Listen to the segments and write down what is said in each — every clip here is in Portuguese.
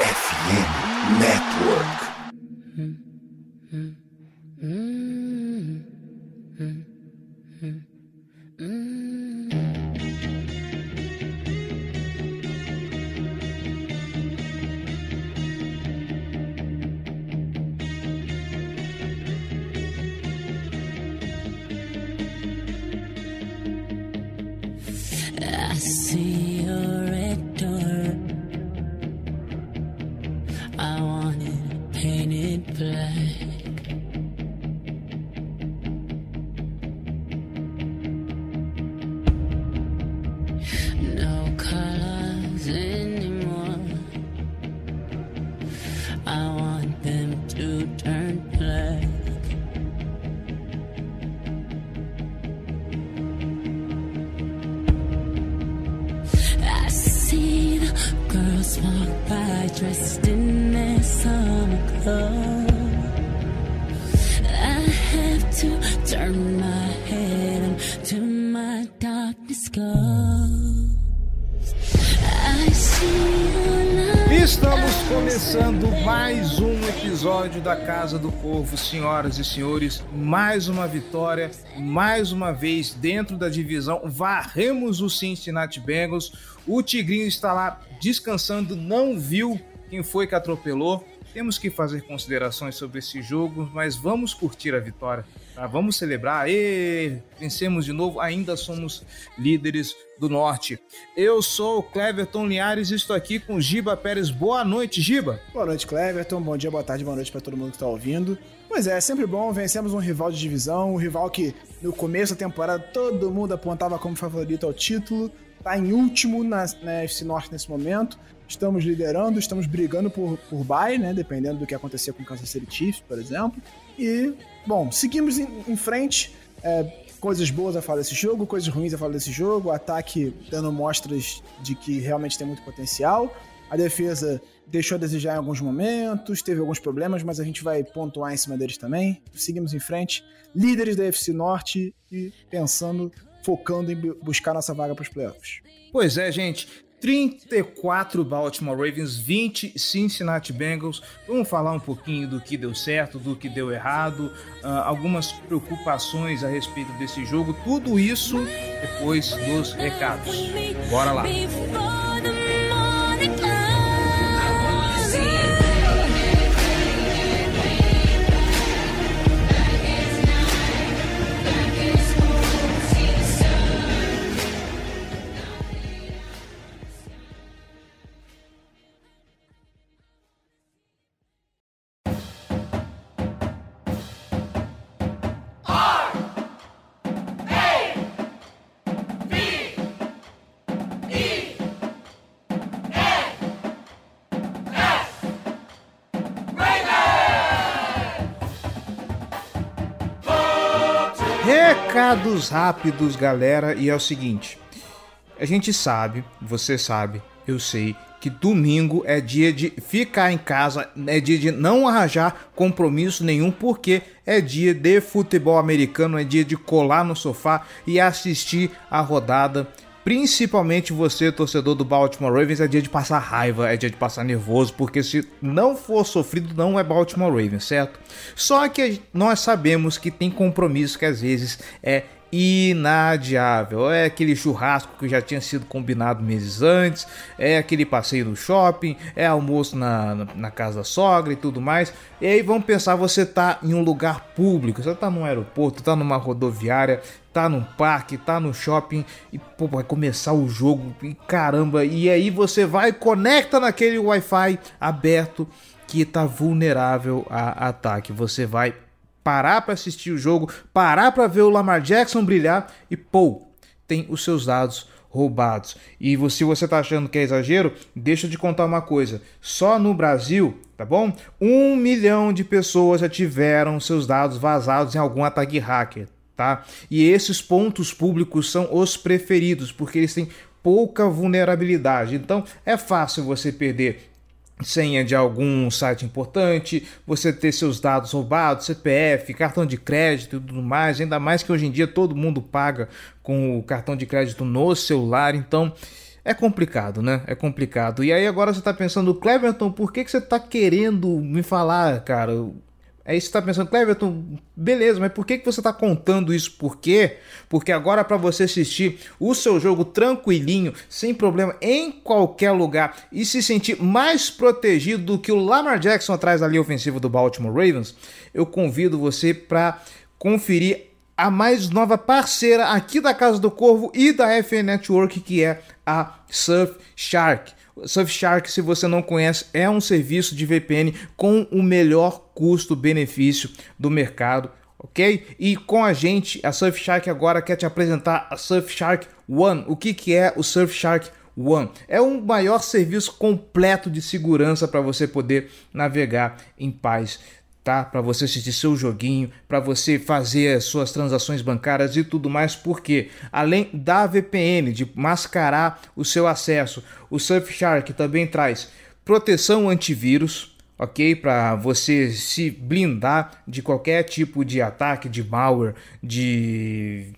FM Network. Mm-hmm. Mm-hmm. Senhoras e senhores. Mais uma vitória, mais uma vez dentro da divisão. Varremos o Cincinnati Bengals. O Tigrinho está lá descansando, não viu quem foi que atropelou. Temos que fazer considerações sobre esse jogo, mas vamos curtir a vitória. Tá? Vamos celebrar. E vencemos de novo, ainda somos líderes do Norte. Eu sou o Cleverton Linhares e estou aqui com Giba Pérez. Boa noite, Giba. Boa noite, Cleverton. Bom dia, boa tarde, boa noite para todo mundo que tá ouvindo. Pois é, é sempre bom. Vencemos um rival de divisão, um rival que no começo da temporada todo mundo apontava como favorito ao título. Tá em último na, na FC Norte nesse momento. Estamos liderando, estamos brigando por, por bye, né? Dependendo do que acontecer com o Kansas City Chiefs, por exemplo. E, bom, seguimos em, em frente. É, coisas boas a falar desse jogo, coisas ruins a falar desse jogo. O ataque dando mostras de que realmente tem muito potencial. A defesa deixou a desejar em alguns momentos, teve alguns problemas, mas a gente vai pontuar em cima deles também. Seguimos em frente, líderes da FC Norte e pensando, focando em bu- buscar nossa vaga para os playoffs. Pois é, gente. 34 Baltimore Ravens, 20 Cincinnati Bengals. Vamos falar um pouquinho do que deu certo, do que deu errado, ah, algumas preocupações a respeito desse jogo. Tudo isso depois dos recados. Bora lá. Recados rápidos, galera, e é o seguinte: a gente sabe, você sabe, eu sei, que domingo é dia de ficar em casa, é dia de não arranjar compromisso nenhum, porque é dia de futebol americano, é dia de colar no sofá e assistir a rodada. Principalmente você, torcedor do Baltimore Ravens, é dia de passar raiva, é dia de passar nervoso, porque se não for sofrido, não é Baltimore Ravens, certo? Só que nós sabemos que tem compromisso que às vezes é inadiável. É aquele churrasco que já tinha sido combinado meses antes, é aquele passeio no shopping, é almoço na, na, na casa da sogra e tudo mais. E aí vamos pensar, você tá em um lugar público, você tá num aeroporto, tá numa rodoviária, tá num parque, tá no shopping e pô, vai começar o jogo e caramba, e aí você vai conecta naquele Wi-Fi aberto que tá vulnerável a ataque. Você vai parar para assistir o jogo, parar para ver o Lamar Jackson brilhar e pô, tem os seus dados roubados. E se você tá achando que é exagero, deixa te contar uma coisa. Só no Brasil, tá bom? Um milhão de pessoas já tiveram seus dados vazados em algum ataque hacker, tá? E esses pontos públicos são os preferidos, porque eles têm pouca vulnerabilidade. Então é fácil você perder senha de algum site importante, você ter seus dados roubados, CPF, cartão de crédito e tudo mais, ainda mais que hoje em dia todo mundo paga com o cartão de crédito no celular, então é complicado, né? É complicado. E aí agora você tá pensando, Cleverton, por que, que você tá querendo me falar, cara? Aí você tá pensando, Cleverton, beleza, mas por que, que você tá contando isso? Por quê? Porque agora para você assistir o seu jogo tranquilinho, sem problema, em qualquer lugar e se sentir mais protegido do que o Lamar Jackson atrás da linha ofensiva do Baltimore Ravens, eu convido você para conferir a mais nova parceira aqui da Casa do Corvo e da FN Network, que é a Surfshark. Surfshark, se você não conhece, é um serviço de VPN com o melhor custo-benefício do mercado, ok? E com a gente, a Surfshark agora quer te apresentar a Surfshark One. O que, que é o Surfshark One? É o maior serviço completo de segurança para você poder navegar em paz tá? Para você assistir seu joguinho, para você fazer as suas transações bancárias e tudo mais, porque além da VPN de mascarar o seu acesso, o Surfshark também traz proteção antivírus, ok? Para você se blindar de qualquer tipo de ataque, de malware, de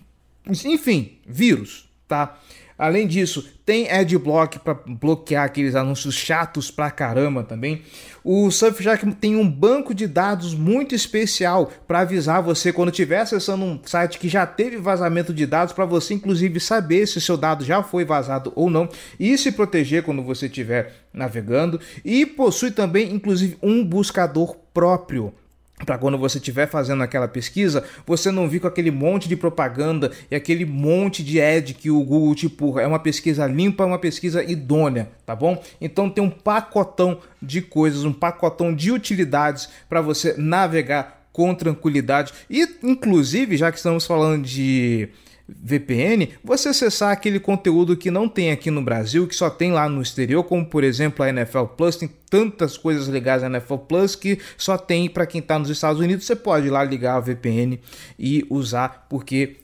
enfim, vírus, tá? Além disso, tem adblock para bloquear aqueles anúncios chatos pra caramba também. O Surfshark tem um banco de dados muito especial para avisar você quando estiver acessando um site que já teve vazamento de dados, para você inclusive saber se seu dado já foi vazado ou não e se proteger quando você estiver navegando. E possui também inclusive um buscador próprio para quando você estiver fazendo aquela pesquisa, você não vir com aquele monte de propaganda e aquele monte de ad que o Google te empurra. É uma pesquisa limpa, uma pesquisa idônea, tá bom? Então tem um pacotão de coisas, um pacotão de utilidades para você navegar com tranquilidade e inclusive, já que estamos falando de VPN, você acessar aquele conteúdo que não tem aqui no Brasil, que só tem lá no exterior, como por exemplo a NFL Plus, tem tantas coisas legais na NFL Plus que só tem para quem está nos Estados Unidos. Você pode ir lá ligar a VPN e usar, porque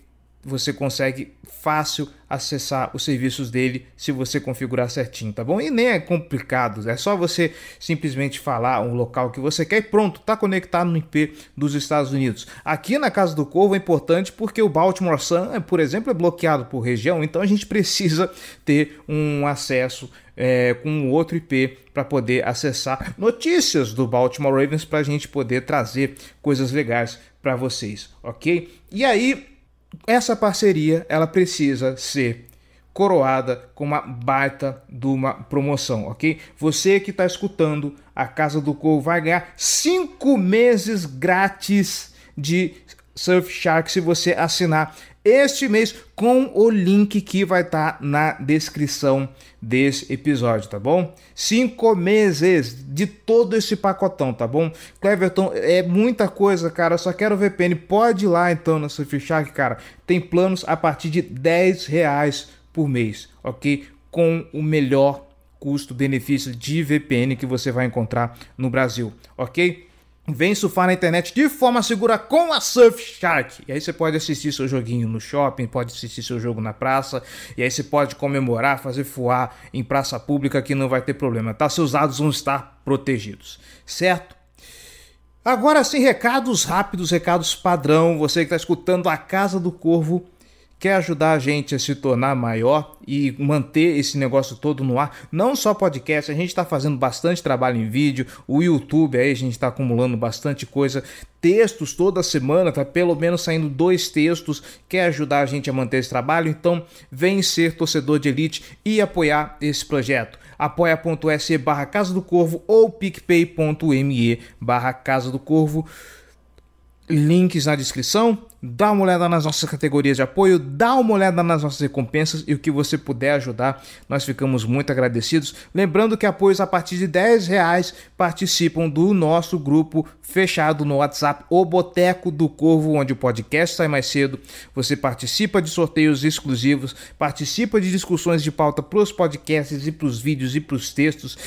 você consegue fácil acessar os serviços dele se você configurar certinho, tá bom? E nem é complicado, é só você simplesmente falar um local que você quer e pronto, tá conectado no IP dos Estados Unidos. Aqui na Casa do Corvo é importante porque o Baltimore Sun, por exemplo, é bloqueado por região, então a gente precisa ter um acesso é, com outro IP para poder acessar notícias do Baltimore Ravens para a gente poder trazer coisas legais para vocês, ok? E aí essa parceria ela precisa ser coroada com uma baita de uma promoção, ok? Você que está escutando a Casa do Corvo vai ganhar cinco meses grátis de Surfshark se você assinar este mês com o link que vai estar tá na descrição desse episódio, tá bom? Cinco meses de todo esse pacotão, tá bom? Cleverton, é muita coisa, cara. Só quero VPN. Pode ir lá então na Surfshark, cara. Tem planos a partir de 10 reais por mês, ok? Com o melhor custo-benefício de VPN que você vai encontrar no Brasil, ok? Vem surfar na internet de forma segura com a Surfshark. E aí você pode assistir seu joguinho no shopping, pode assistir seu jogo na praça, e aí você pode comemorar, fazer fuar em praça pública que não vai ter problema, tá? Seus dados vão estar protegidos, certo? Agora sim, recados rápidos, recados padrão. Você que está escutando a Casa do Corvo quer ajudar a gente a se tornar maior e manter esse negócio todo no ar, não só podcast, a gente está fazendo bastante trabalho em vídeo, o YouTube aí a gente está acumulando bastante coisa, textos toda semana, tá pelo menos saindo dois textos, quer ajudar a gente a manter esse trabalho, então vem ser torcedor de elite e apoiar esse projeto. apoia.se barra Casa do Corvo ou picpay.me barra Casa do Corvo links na descrição. Dá uma olhada nas nossas categorias de apoio, dá uma olhada nas nossas recompensas e o que você puder ajudar, nós ficamos muito agradecidos. Lembrando que apoios a partir de 10 reais participam do nosso grupo fechado no WhatsApp, o Boteco do Corvo, onde o podcast sai mais cedo. Você participa de sorteios exclusivos, participa de discussões de pauta para os podcasts e para os vídeos e para os textos.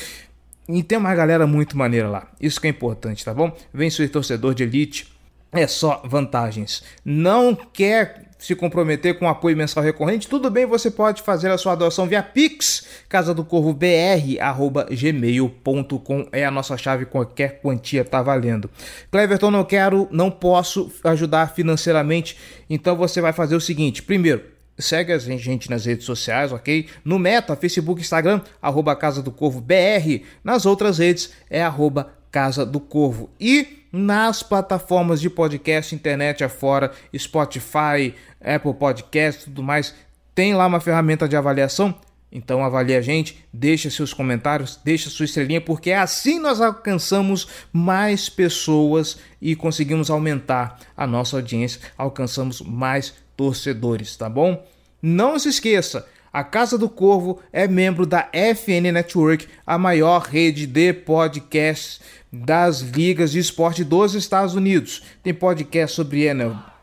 E tem uma galera muito maneira lá. Isso que é importante, tá bom? Vem ser torcedor de elite é só vantagens. Não quer se comprometer com apoio mensal recorrente, tudo bem, você pode fazer a sua doação via Pix, casa do corvo br, arroba gmail.com, é a nossa chave, qualquer quantia tá valendo. Cleverton, não quero, não posso ajudar financeiramente, então você vai fazer o seguinte, primeiro, segue a gente nas redes sociais, ok? No Meta, Facebook, Instagram, arroba Casa do Corvo BR. Nas outras redes é arroba Casa do Corvo. E nas plataformas de podcast, internet afora, Spotify, Apple Podcast tudo mais, tem lá uma ferramenta de avaliação. Então avalie a gente, deixa seus comentários, deixa sua estrelinha, porque é assim nós alcançamos mais pessoas e conseguimos aumentar a nossa audiência, alcançamos mais torcedores, tá bom? Não se esqueça, a Casa do Corvo é membro da FN Network, a maior rede de podcasts das ligas de esporte dos Estados Unidos. Tem podcast sobre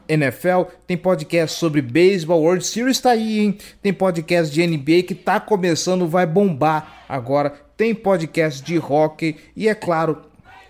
NFL, tem podcast sobre beisebol, World Series tá aí, hein? Tem podcast de NBA que tá começando, vai bombar agora. Tem podcast de hockey e é claro,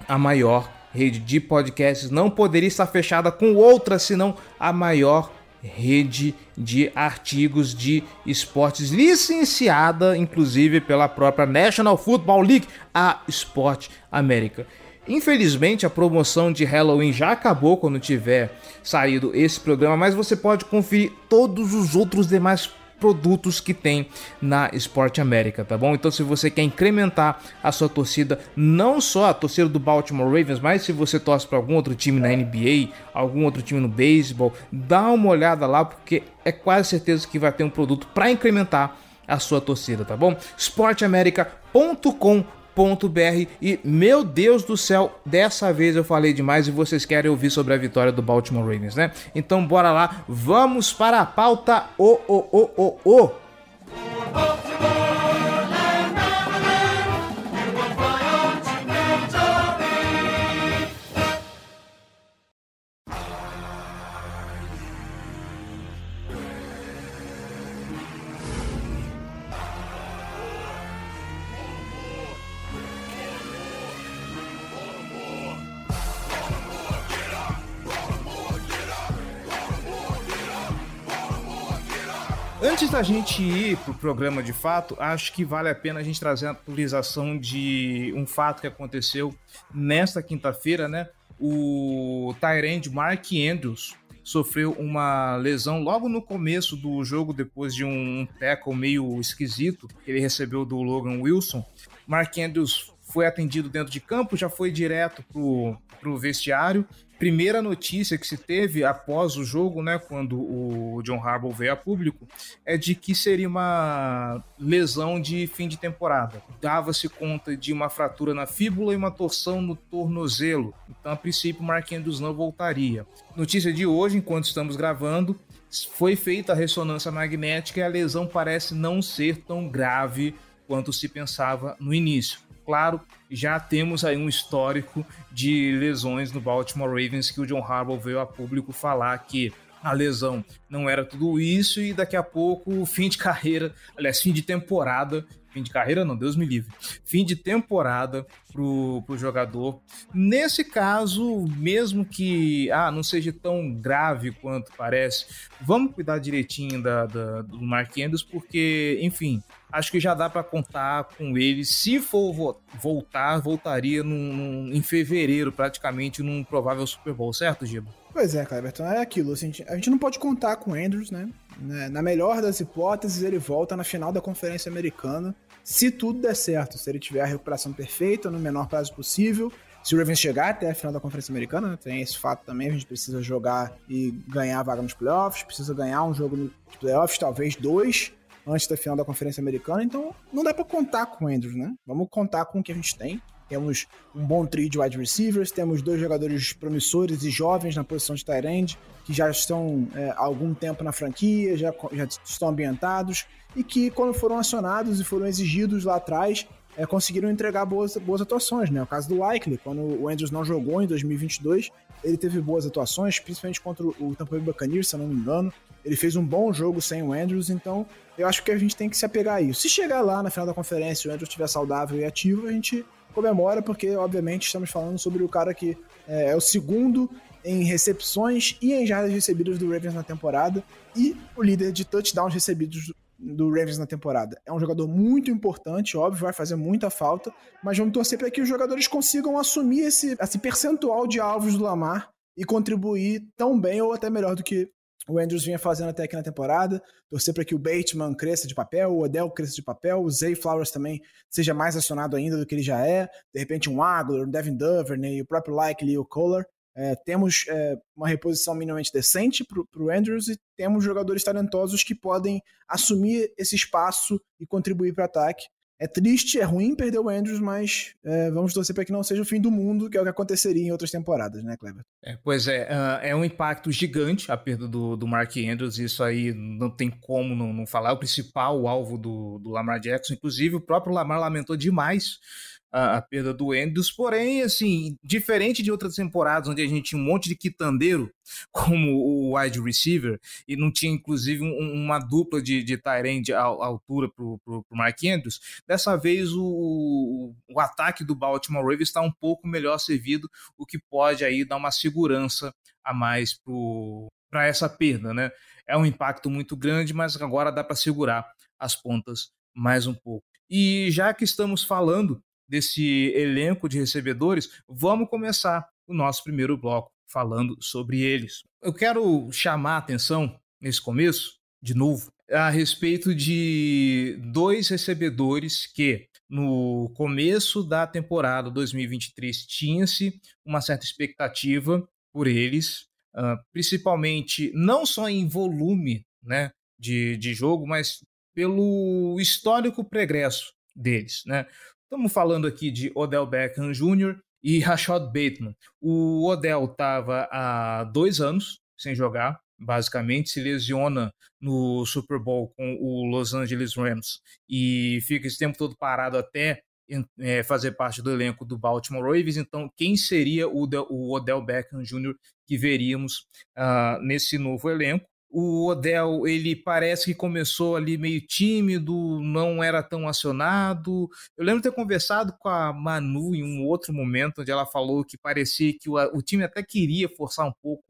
a maior rede de podcasts não poderia estar fechada com outra senão a maior rede de artigos de esportes, licenciada inclusive pela própria National Football League, a Sport América. Infelizmente, a promoção de Halloween já acabou quando tiver saído esse programa, mas você pode conferir todos os outros demais produtos que tem na Sport América, tá bom? Então, se você quer incrementar a sua torcida, não só a torcida do Baltimore Ravens, mas se você torce para algum outro time na NBA, algum outro time no beisebol, dá uma olhada lá porque é quase certeza que vai ter um produto para incrementar a sua torcida, tá bom? sportamerica.com e meu Deus do céu, dessa vez eu falei demais e vocês querem ouvir sobre a vitória do Baltimore Ravens, né? Então bora lá, vamos para a pauta o o o o o. Antes da gente ir pro programa de fato, acho que vale a pena a gente trazer a atualização de um fato que aconteceu nesta quinta-feira, né? O Tyrande Mark Andrews sofreu uma lesão logo no começo do jogo, depois de um tackle meio esquisito que ele recebeu do Logan Wilson. Mark Andrews foi atendido dentro de campo, já foi direto pro, pro vestiário primeira notícia que se teve após o jogo, né, quando o John Harbaugh veio a público, é de que seria uma lesão de fim de temporada. Dava-se conta de uma fratura na fíbula e uma torção no tornozelo. Então, a princípio, Mark Andrews não voltaria. Notícia de hoje, enquanto estamos gravando, foi feita a ressonância magnética e a lesão parece não ser tão grave quanto se pensava no início claro, já temos aí um histórico de lesões no Baltimore Ravens que o John Harbaugh veio a público falar que a lesão não era tudo isso e daqui a pouco fim de carreira, aliás, fim de temporada, fim de carreira não, Deus me livre, fim de temporada pro, pro jogador. Nesse caso, mesmo que ah, não seja tão grave quanto parece, vamos cuidar direitinho da, da do Mark Andrews, porque, enfim, acho que já dá para contar com ele. Se for voltar, voltaria num, num, em fevereiro, praticamente, num provável Super Bowl, certo, Giba? Pois é, Cleberton, é aquilo. Assim, a gente não pode contar com o Andrews, né? né? Na melhor das hipóteses, ele volta na final da Conferência Americana. Se tudo der certo, se ele tiver a recuperação perfeita no menor prazo possível, se o Ravens chegar até a final da Conferência Americana, né, tem esse fato também, a gente precisa jogar e ganhar a vaga nos playoffs, precisa ganhar um jogo nos playoffs, talvez dois, antes da final da Conferência Americana, então não dá para contar com o Andrews, né? Vamos contar com o que a gente tem. Temos um bom trio de wide receivers, temos dois jogadores promissores e jovens na posição de tight end, que já estão é, há algum tempo na franquia, já, já estão ambientados, e que quando foram acionados e foram exigidos lá atrás, é, conseguiram entregar boas, boas atuações, né? O caso do Likely, quando o Andrews não jogou em 2022, ele teve boas atuações, principalmente contra o Tampa Bay Buccaneers, se não me engano. Ele fez um bom jogo sem o Andrews, então eu acho que a gente tem que se apegar a isso. Se chegar lá na final da conferência e o Andrews estiver saudável e ativo, a gente comemora, porque obviamente estamos falando sobre o cara que é, é o segundo em recepções e em jardas recebidas do Ravens na temporada e o líder de touchdowns recebidos do Ravens na temporada. É um jogador muito importante, óbvio, vai fazer muita falta, mas vamos torcer para que os jogadores consigam assumir esse, esse percentual de alvos do Lamar e contribuir tão bem ou até melhor do que o Andrews vinha fazendo até aqui na temporada. Torcer para que o Bateman cresça de papel, o Odell cresça de papel, o Zay Flowers também seja mais acionado ainda do que ele já é. De repente, um Aguilar, um Devin Duvernay, o próprio Likely o Kohler. É, temos é, uma reposição minimamente decente para o Andrews e temos jogadores talentosos que podem assumir esse espaço e contribuir para o ataque. É triste, é ruim perder o Andrews, mas é, vamos torcer para que não seja o fim do mundo, que é o que aconteceria em outras temporadas, né, Kleber? É, pois é, uh, é um impacto gigante a perda do, do Mark Andrews, isso aí não tem como não, não falar. É o principal alvo do, do Lamar Jackson, inclusive o próprio Lamar lamentou demais a, a, perda do Andrews, porém, assim, diferente de outras temporadas onde a gente tinha um monte de quitandeiro como o wide receiver e não tinha, inclusive, um, uma dupla de, de tight à, altura para o Mark Andrews, dessa vez o, o ataque do Baltimore Ravens está um pouco melhor servido, o que pode aí dar uma segurança a mais para essa perda, né? É um impacto muito grande, mas agora dá para segurar as pontas mais um pouco. E já que estamos falando desse elenco de recebedores, vamos começar o nosso primeiro bloco falando sobre eles. Eu quero chamar a atenção nesse começo, de novo, a respeito de dois recebedores que no começo da temporada 2023 tinha-se uma certa expectativa por eles, uh, principalmente não só em volume né, de, de jogo, mas pelo histórico pregresso deles. Né? Estamos falando aqui de Odell Beckham Jr. e Rashad Bateman. O Odell estava há dois anos sem jogar, basicamente, se lesiona no Super Bowl com o Los Angeles Rams e fica esse tempo todo parado até é, fazer parte do elenco do Baltimore Ravens. Então, quem seria o, o Odell Beckham Jr. que veríamos uh, nesse novo elenco? O Odell, ele parece que começou ali meio tímido, não era tão acionado. Eu lembro ter conversado com a Manu em um outro momento, onde ela falou que parecia que o, o time até queria forçar um pouco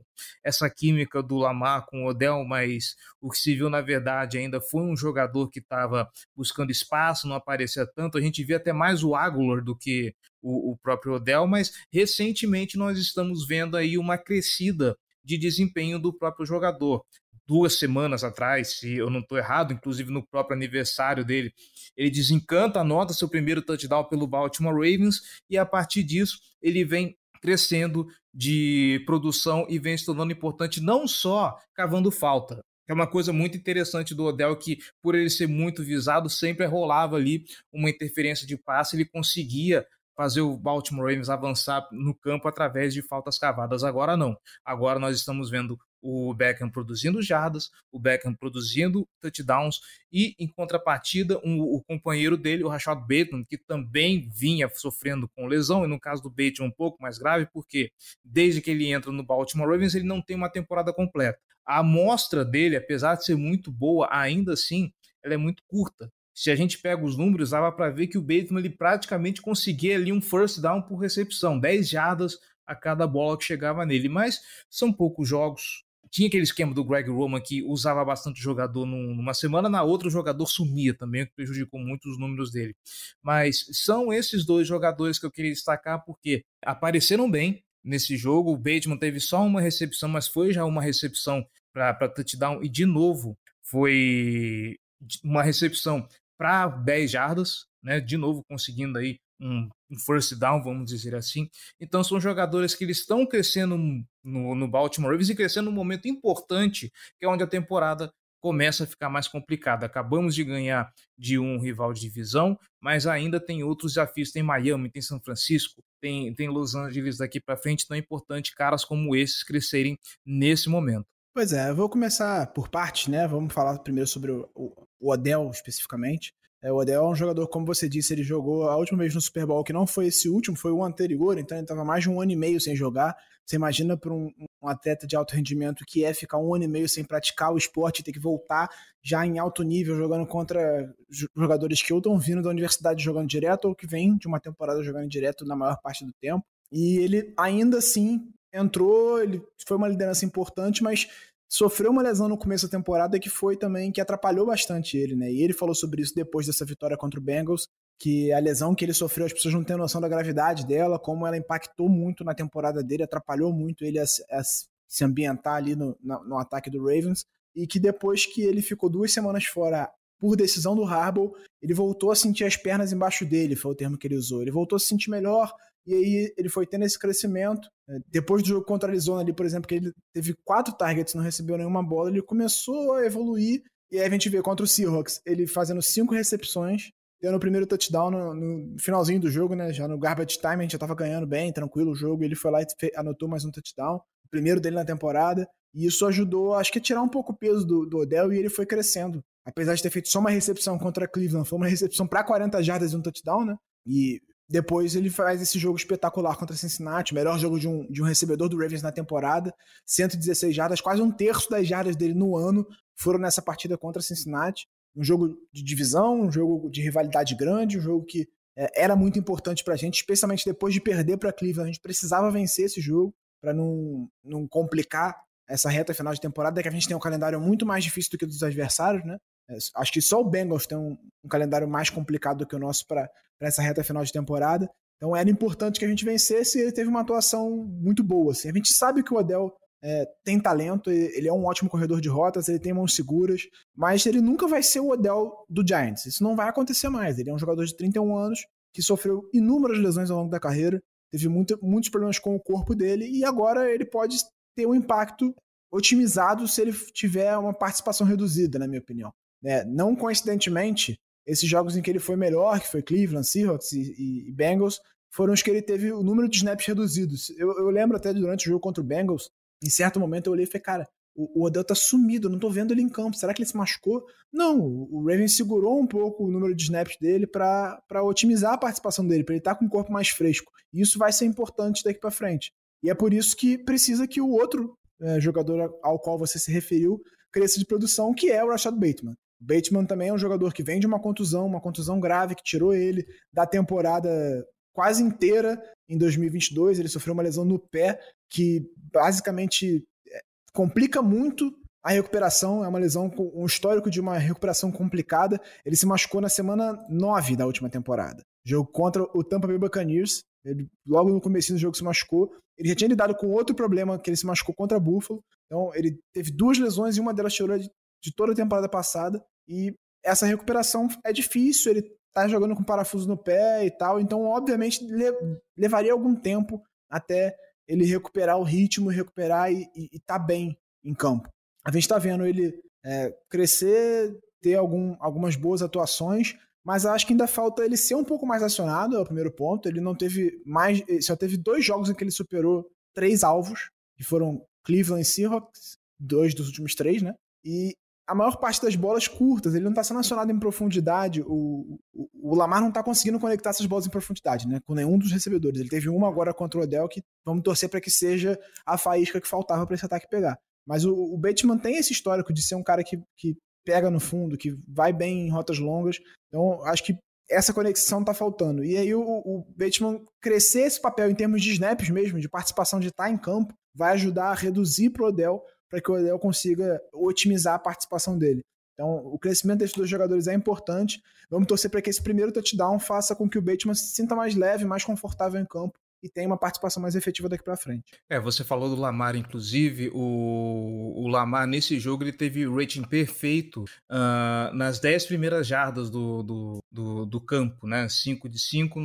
essa química do Lamar com o Odell, mas o que se viu na verdade ainda foi um jogador que estava buscando espaço, não aparecia tanto. A gente via até mais o Aguilar do que o, o próprio Odell, mas recentemente nós estamos vendo aí uma crescida de desempenho do próprio jogador duas semanas atrás, se eu não estou errado, inclusive no próprio aniversário dele, ele desencanta, anota seu primeiro touchdown pelo Baltimore Ravens e a partir disso ele vem crescendo de produção e vem se tornando importante não só cavando falta, é uma coisa muito interessante do Odell que, por ele ser muito visado, sempre rolava ali uma interferência de passe, ele conseguia fazer o Baltimore Ravens avançar no campo através de faltas cavadas. Agora não. Agora nós estamos vendo o Beckham produzindo jardas, o Beckham produzindo touchdowns e, em contrapartida, um, o companheiro dele, o Rashad Bateman, que também vinha sofrendo com lesão, e no caso do Bateman um pouco mais grave, porque desde que ele entra no Baltimore Ravens ele não tem uma temporada completa. A amostra dele, apesar de ser muito boa, ainda assim, ela é muito curta se a gente pega os números, dava para ver que o Bateman ele praticamente conseguia ali um first down por recepção, 10 jardas a cada bola que chegava nele, mas são poucos jogos. Tinha aquele esquema do Greg Roman que usava bastante jogador numa semana, na outra o jogador sumia também, o que prejudicou muito os números dele. Mas são esses dois jogadores que eu queria destacar porque apareceram bem nesse jogo. O Bateman teve só uma recepção, mas foi já uma recepção para touchdown e de novo foi uma recepção para 10 jardas, né? De novo conseguindo aí um, first down, vamos dizer assim. Então são jogadores que eles estão crescendo no, no Baltimore Ravens e crescendo num momento importante, que é onde a temporada começa a ficar mais complicada. Acabamos de ganhar de um rival de divisão, mas ainda tem outros desafios. Tem Miami, tem São Francisco, tem, tem Los Angeles daqui para frente. Então é importante caras como esses crescerem nesse momento. Pois é, eu vou começar por parte, né? Vamos falar primeiro sobre o, o Odell especificamente. É, o Odell é um jogador, como você disse, ele jogou a última vez no Super Bowl, que não foi esse último, foi o anterior, então ele estava mais de um ano e meio sem jogar. Você imagina para um, um, atleta de alto rendimento que é ficar um ano e meio sem praticar o esporte, ter que voltar já em alto nível, jogando contra jogadores que ou estão vindo da universidade jogando direto ou que vêm de uma temporada jogando direto na maior parte do tempo. E ele ainda assim entrou, ele foi uma liderança importante, mas sofreu uma lesão no começo da temporada que foi também que atrapalhou bastante ele, né? E ele falou sobre isso depois dessa vitória contra o Bengals, que a lesão que ele sofreu, as pessoas não têm noção da gravidade dela, como ela impactou muito na temporada dele, atrapalhou muito ele a, a se ambientar ali no, no, no ataque do Ravens, e que depois que ele ficou duas semanas fora por decisão do Harbaugh, ele voltou a sentir as pernas embaixo dele, foi o termo que ele usou. Ele voltou a se sentir melhor, e aí ele foi tendo esse crescimento. É, depois do jogo contra a Arizona ali, por exemplo, que ele teve quatro targets, não recebeu nenhuma bola, ele começou a evoluir, e aí a gente vê contra o Seahawks, ele fazendo cinco recepções, dando o primeiro touchdown no, no, finalzinho do jogo, né? Já no garbage time, a gente já tava ganhando bem, tranquilo o jogo, ele foi lá e anotou mais um touchdown, o primeiro dele na temporada, e isso ajudou, acho que a tirar um pouco o peso do, do Odell, e ele foi crescendo. Apesar de ter feito só uma recepção contra Cleveland, foi uma recepção para 40 jardas e um touchdown, né? E depois ele faz esse jogo espetacular contra Cincinnati, melhor jogo de um, de um recebedor do Ravens na temporada, 116 jardas, quase um terço das jardas dele no ano foram nessa partida contra Cincinnati. Um jogo de divisão, um jogo de rivalidade grande, um jogo que é, era muito importante pra gente, especialmente depois de perder para Cleveland. A gente precisava vencer esse jogo para não, não complicar essa reta final de temporada, que a gente tem um calendário muito mais difícil do que dos adversários, né? É, acho que só o Bengals tem um, um calendário mais complicado do que o nosso para essa reta final de temporada. Então era importante que a gente vencesse e ele teve uma atuação muito boa. Assim. A gente sabe que o Odell é, tem talento, ele é um ótimo corredor de rotas, ele tem mãos seguras, mas ele nunca vai ser o Odell do Giants. Isso não vai acontecer mais. Ele é um jogador de 31 anos que sofreu inúmeras lesões ao longo da carreira, teve muito, muitos problemas com o corpo dele e agora ele pode ter um impacto otimizado se ele tiver uma participação reduzida, na minha opinião. É, não coincidentemente, esses jogos em que ele foi melhor, que foi Cleveland, Seahawks e, e Bengals, foram os que ele teve o número de snaps reduzidos. Eu, eu, lembro até durante o jogo contra o Bengals, em certo momento eu olhei e falei, cara, o, o Odell tá sumido, não tô vendo ele em campo, será que ele se machucou? Não, o, Ravens segurou um pouco o número de snaps dele para otimizar a participação dele, para ele estar tá com o corpo mais fresco. E isso vai ser importante daqui para frente. E é por isso que precisa que o outro é, jogador ao qual você se referiu cresça de produção, que é o Rashad Bateman. Bateman também é um jogador que vem de uma contusão, uma contusão grave que tirou ele da temporada quase inteira em 2022. Ele sofreu uma lesão no pé que basicamente é, complica muito a recuperação. É uma lesão com um histórico de uma recuperação complicada. Ele se machucou na semana 9 da última temporada. Jogo contra o Tampa Bay Buccaneers. Ele, logo no começo do jogo se machucou. Ele já tinha lidado com outro problema que ele se machucou contra Buffalo. Então ele teve duas lesões e uma delas tirou de, toda a temporada passada. E essa recuperação é difícil, ele tá jogando com parafuso no pé e tal, então obviamente le levaria algum tempo até ele recuperar o ritmo, recuperar e, e, e tá bem em campo. A gente está vendo ele é, crescer, ter algum, algumas boas atuações, mas acho que ainda falta ele ser um pouco mais acionado, é o primeiro ponto. Ele não teve mais, só teve dois jogos em que ele superou três alvos, que foram Cleveland e Seahawks, dois dos últimos três, né? E a maior parte das bolas curtas, ele não está sendo acionado em profundidade. O, o, o Lamar não está conseguindo conectar essas bolas em profundidade, né? Com nenhum dos recebedores. Ele teve uma agora contra o Odell que vamos torcer para que seja a faísca que faltava para esse ataque pegar. Mas o, o Bateman tem esse histórico de ser um cara que, que pega no fundo, que vai bem em rotas longas. Então, acho que essa conexão está faltando. E aí o, o Bateman crescer esse papel em termos de snaps mesmo, de participação de estar tá em campo, vai ajudar a reduzir pro Odell para que o Odell consiga otimizar a participação dele. Então, o crescimento desses dois jogadores é importante. Vamos torcer para que esse primeiro touchdown faça com que o Bateman se sinta mais leve, mais confortável em campo e tenha uma participação mais efetiva daqui para frente. É, você falou do Lamar, inclusive, o, o Lamar nesse jogo ele teve o rating perfeito uh, nas 10 primeiras jardas do, do, do, do campo, né? 5 de 5,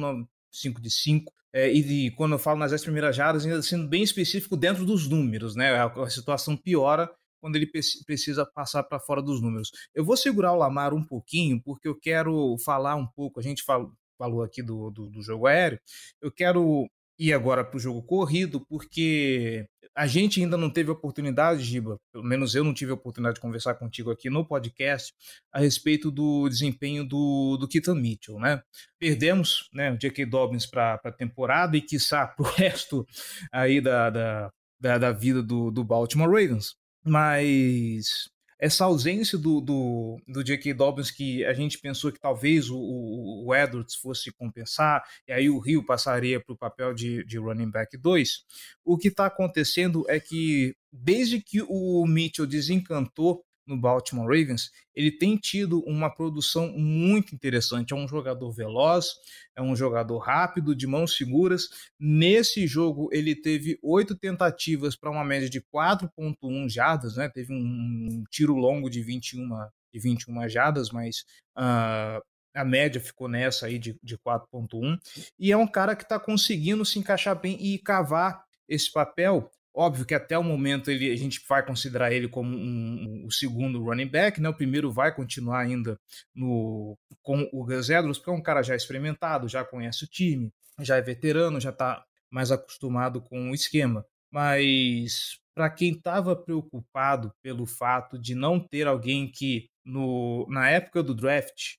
5 de 5, é, e, quando eu falo nas 10 primeiras jardas, ainda sendo bem específico dentro dos números, né? A, a situação piora quando ele precisa passar para fora dos números. Eu vou segurar o Lamar um pouquinho, porque eu quero falar um pouco. A gente falou, falou aqui do, do, do jogo aéreo. Eu quero ir agora para o jogo corrido, porque a gente ainda não teve oportunidade, Giba, pelo menos eu não tive a oportunidade de conversar contigo aqui no podcast a respeito do desempenho do, do Keaton Mitchell, né? Perdemos né, o J.K. Dobbins para a temporada e, quiçá, para o resto aí da, da, da, da vida do, do Baltimore Ravens. Mas essa ausência do, do, do J.K. Dobbins que a gente pensou que talvez o, o, o Edwards fosse compensar, e aí o Rio passaria para o papel de, de running back 2, o que está acontecendo é que desde que o Mitchell desencantou no Baltimore Ravens, ele tem tido uma produção muito interessante. É um jogador veloz, é um jogador rápido, de mãos seguras. Nesse jogo, ele teve oito tentativas para uma média de 4,1 jardas, né? Teve um, tiro longo de 21, de 21 jardas, mas uh, a média ficou nessa aí de, de 4,1. E é um cara que está conseguindo se encaixar bem e cavar esse papel Óbvio que até o momento ele, a gente vai considerar ele como um, um, o segundo running back, né? O primeiro vai continuar ainda no, com o Gus Edwards, porque é um cara já experimentado, já conhece o time, já é veterano, já está mais acostumado com o esquema. Mas para quem estava preocupado pelo fato de não ter alguém que no, na época do draft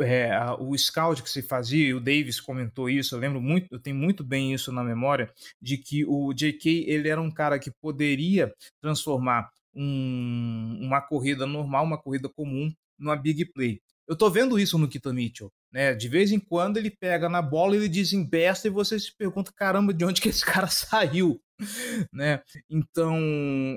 é, o scout que se fazia, e o Davis comentou isso, eu lembro muito, eu tenho muito bem isso na memória, de que o J.K. ele era um cara que poderia transformar um, uma corrida normal, uma corrida comum, numa big play. Eu tô vendo isso no Keaton Mitchell, né? De vez em quando ele pega na bola, ele desembesta e você se pergunta, caramba, de onde que esse cara saiu? né? Então,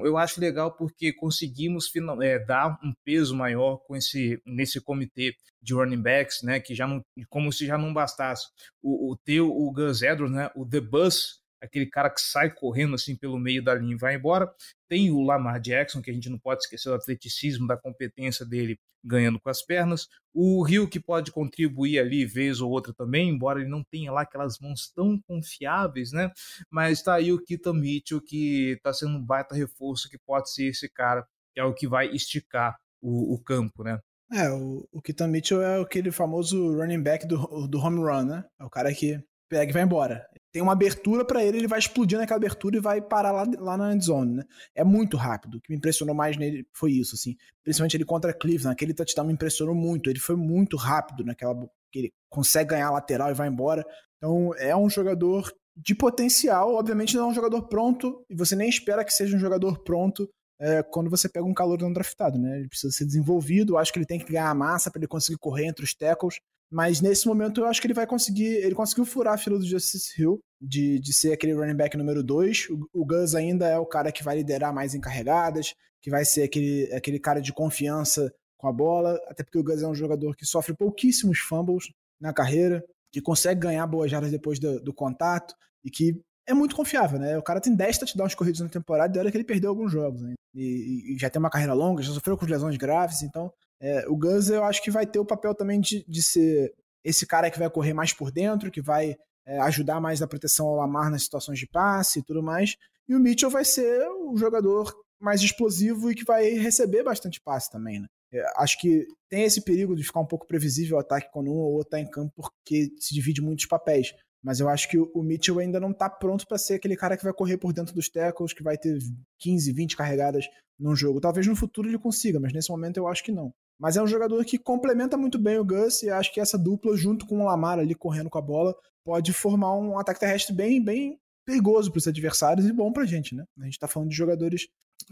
eu acho legal porque conseguimos final, é, dar um peso maior com esse nesse comitê de running backs, né? Que já não, como se já não bastasse o, o ter o Gus Edwards, né? O The Bus, aquele cara que sai correndo assim pelo meio da linha e vai embora. Tem o Lamar Jackson, que a gente não pode esquecer do atleticismo, da competência dele ganhando com as pernas. O Rio que pode contribuir ali vez ou outra também, embora ele não tenha lá aquelas mãos tão confiáveis, né? Mas tá aí o Kita Mitchell que tá sendo um baita reforço que pode ser esse cara que é o que vai esticar o, o campo, né? É, o, o Mitchell é aquele famoso running back do, do home run, né? É o cara que pega e vai embora tem uma abertura para ele, ele vai explodir naquela abertura e vai parar lá, lá na endzone, né? É muito rápido. O que me impressionou mais nele foi isso, assim. Principalmente ele contra Cleveland, aquele touchdown me impressionou muito. Ele foi muito rápido naquela. Ele consegue ganhar a lateral e vai embora. Então é um jogador de potencial. Obviamente não é um jogador pronto, e você nem espera que seja um jogador pronto é, quando você pega um calor não draftado, né? Ele precisa ser desenvolvido. Acho que ele tem que ganhar massa para ele conseguir correr entre os tackles. Mas nesse momento eu acho que ele vai conseguir. Ele conseguiu furar a fila do Justice Hill de, de ser aquele running back número 2. O, o Gus ainda é o cara que vai liderar mais encarregadas, que vai ser aquele, aquele cara de confiança com a bola. Até porque o Gus é um jogador que sofre pouquíssimos fumbles na carreira, que consegue ganhar boas jardas depois do, do contato e que é muito confiável, né? O cara tem 10 touchdowns corridos na temporada e olha que ele perdeu alguns jogos, né? E, e, já tem uma carreira longa, já sofreu com lesões graves, então é, o Gus eu acho que vai ter o papel também de, de ser esse cara que vai correr mais por dentro, que vai é, ajudar mais na proteção ao Lamar nas situações de passe e tudo mais. E o Mitchell vai ser o jogador mais explosivo e que vai receber bastante passe também, né? É, acho que tem esse perigo de ficar um pouco previsível o ataque quando um ou outro está em campo porque se divide muitos papéis. Mas eu acho que o Mitchell ainda não está pronto para ser aquele cara que vai correr por dentro dos tackles, que vai ter 15, 20 carregadas num jogo. Talvez no futuro ele consiga, mas nesse momento eu acho que não. Mas é um jogador que complementa muito bem o Gus e acho que essa dupla, junto com o Lamar ali correndo com a bola, pode formar um ataque terrestre bem, bem perigoso para os adversários e bom para a gente, né? A gente está falando de jogadores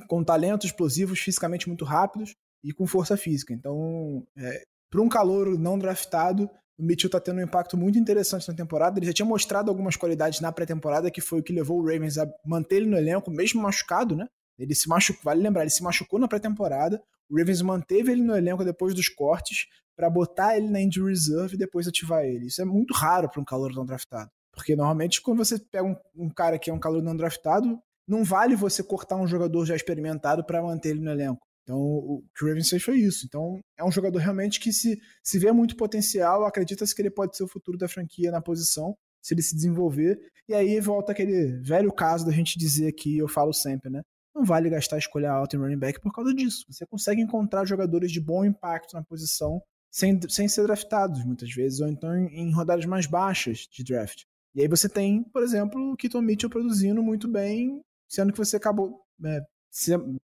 com talento, explosivos, fisicamente muito rápidos e com força física. Então, é, para um calor não draftado, o Mitchell está tendo um impacto muito interessante na temporada. Ele já tinha mostrado algumas qualidades na pré-temporada, que foi o que levou o Ravens a manter ele no elenco, mesmo machucado, né? Ele se machucou, vale lembrar, ele se machucou na pré-temporada. O Ravens manteve ele no elenco depois dos cortes para botar ele na injury reserve e depois ativar ele. Isso é muito raro para um calor não draftado. Porque normalmente quando você pega um, um, cara que é um calor não draftado, não vale você cortar um jogador já experimentado para manter ele no elenco. Então o que o Ravens fez foi isso. Então é um jogador realmente que se, se vê muito potencial, acredita-se que ele pode ser o futuro da franquia na posição, se ele se desenvolver. E aí volta aquele velho caso da gente dizer que eu falo sempre, né? Não vale gastar escolha alta em running back por causa disso. Você consegue encontrar jogadores de bom impacto na posição sem, sem ser draftados, muitas vezes, ou então em, em rodadas mais baixas de draft. E aí você tem, por exemplo, o Keaton Mitchell produzindo muito bem, sendo que você acabou. É,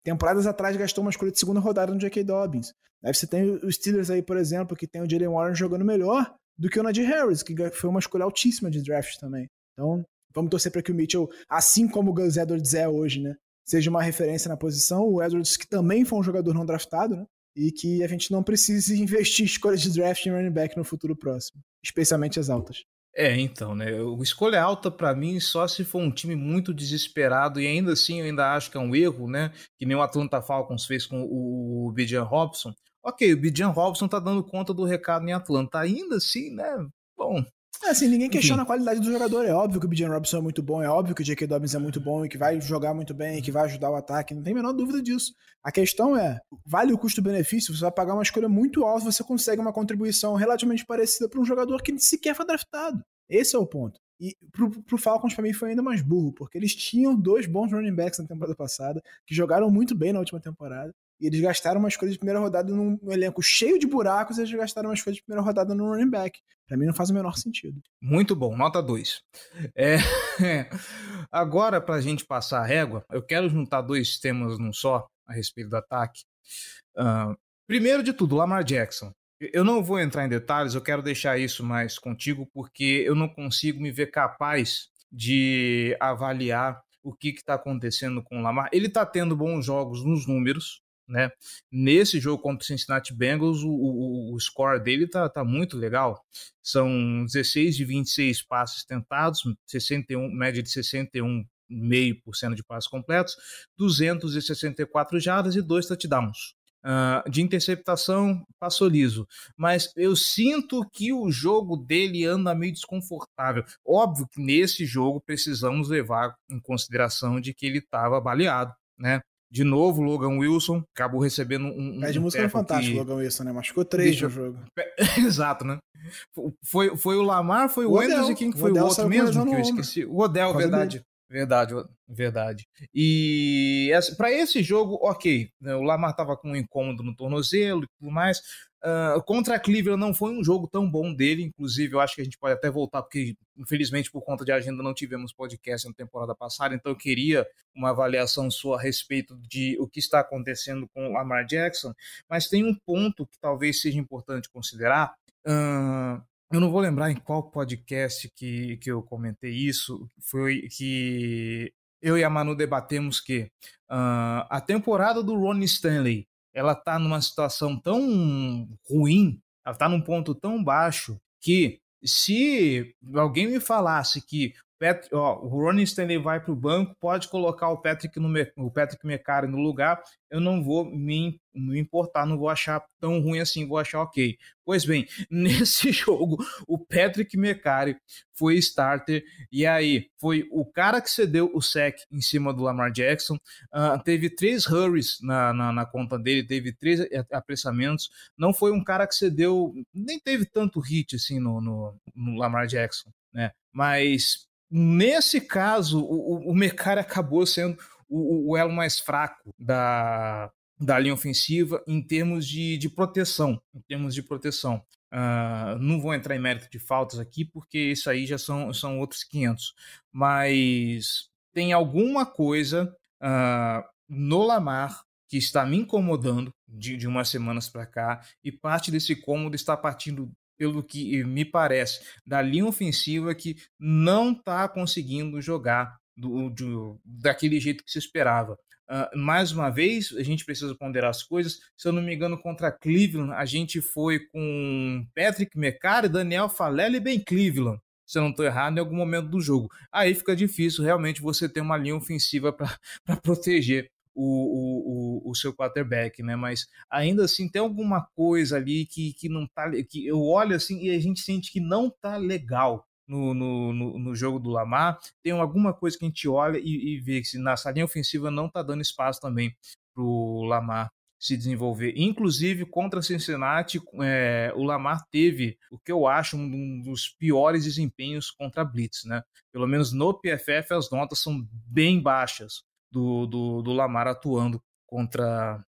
temporadas atrás gastou uma escolha de segunda rodada no J.K. Dobbins. Aí você tem os Steelers aí, por exemplo, que tem o Jalen Warren jogando melhor do que o Najee Harris, que foi uma escolha altíssima de draft também. Então, vamos torcer para que o Mitchell, assim como o Gus Edwards é hoje, né, seja uma referência na posição. O Edwards, que também foi um jogador não draftado, né? E que a gente não precise investir escolhas de draft em running back no futuro próximo, especialmente as altas. É, então, né? O escolha alta para mim só se for um time muito desesperado e ainda assim eu ainda acho que é um erro, né? Que nem o Atlanta Falcons fez com o, Bijan Robson. Ok, o Bijan Robson tá dando conta do recado em Atlanta. Ainda assim, né? Bom, é, assim, ninguém questiona Enfim. a qualidade do jogador. É óbvio que o Bijan Robson é muito bom, é óbvio que o J.K. Dobbins é muito bom e que vai jogar muito bem e que vai ajudar o ataque. Não tem a menor dúvida disso. A questão é, vale o custo-benefício? Você vai pagar uma escolha muito alta, você consegue uma contribuição relativamente parecida para um jogador que sequer foi draftado. Esse é o ponto. E pro, pro Falcons, para mim, foi ainda mais burro, porque eles tinham dois bons running backs na temporada passada, que jogaram muito bem na última temporada, e eles gastaram uma escolha de primeira rodada num elenco cheio de buracos, eles gastaram uma escolha de primeira rodada no running back. Pra mim não faz o menor sentido. Muito bom, nota 2. É, agora, pra gente passar a régua, eu quero juntar dois temas num só a respeito do ataque. Uh, primeiro de tudo, Lamar Jackson. Eu não vou entrar em detalhes, eu quero deixar isso mais contigo, porque eu não consigo me ver capaz de avaliar o que está acontecendo com o Lamar. Ele está tendo bons jogos nos números, né? Nesse jogo contra o Cincinnati Bengals, o, o, o score dele tá, tá muito legal. São 16 de 26 passes tentados, 61, média de 61,5% de passes completos, 264 jardas e dois touchdowns. Uh, de interceptação, passou liso. Mas eu sinto que o jogo dele anda meio desconfortável. Óbvio que nesse jogo precisamos levar em consideração de que ele estava baleado, né? De novo, Logan Wilson acabou recebendo um. Pé de um música fantástico, que... Logan Wilson, né? Machucou três no jogo. Exato, né? Foi, foi o Lamar, foi o, o Wenders e quem que foi o, o outro mesmo que eu esqueci? O Odell, verdade. Verdade, verdade. E para esse jogo, ok, né, o Lamar estava com um incômodo no tornozelo e tudo mais. Uh, contra a Cleveland não foi um jogo tão bom dele, inclusive eu acho que a gente pode até voltar, porque infelizmente por conta de agenda não tivemos podcast na temporada passada, então eu queria uma avaliação sua a respeito de o que está acontecendo com o Lamar Jackson, mas tem um ponto que talvez seja importante considerar. Uh, eu não vou lembrar em qual podcast que, que eu comentei isso, foi que eu e a Manu debatemos que uh, a temporada do Ron Stanley ela tá numa situação tão ruim, ela tá num ponto tão baixo que se alguém me falasse que Patrick, ó, o Ronnie Stanley vai para o banco, pode colocar o Patrick, no, o Patrick McCarry no lugar, eu não vou me, me importar, não vou achar tão ruim assim, vou achar ok. Pois bem, nesse jogo, o Patrick McCarry foi starter, e aí foi o cara que cedeu o sec em cima do Lamar Jackson, uh, teve três hurries na, na, na, conta dele, teve três apressamentos, não foi um cara que cedeu, nem teve tanto hit assim no, no, no Lamar Jackson, né? Mas Nesse caso, o, o Mecari acabou sendo o, o, elo mais fraco da, da linha ofensiva em termos de, de proteção. Em termos de proteção. Uh, não vou entrar em mérito de faltas aqui, porque isso aí já são, são outros 500. Mas tem alguma coisa uh, no Lamar que está me incomodando de, de umas semanas para cá, e parte desse incômodo está partindo pelo que me parece, da linha ofensiva que não está conseguindo jogar do, do, daquele jeito que se esperava. Uh, mais uma vez, a gente precisa ponderar as coisas. Se eu não me engano, contra Cleveland, a gente foi com Patrick McCarr, Daniel Falele e Ben Cleveland. Se eu não estou errado, em algum momento do jogo. Aí fica difícil realmente você ter uma linha ofensiva para proteger o, o, o, seu quarterback, né? Mas ainda assim tem alguma coisa ali que, que não tá. que eu olho assim e a gente sente que não tá legal. No, no, no, no jogo do Lamar, tem alguma coisa que a gente olha e, e vê que na linha ofensiva não tá dando espaço também pro Lamar se desenvolver. Inclusive, contra Cincinnati, é, o Lamar teve o que eu acho um dos piores desempenhos contra a Blitz, né? Pelo menos no PFF as notas são bem baixas do, do, do Lamar atuando contra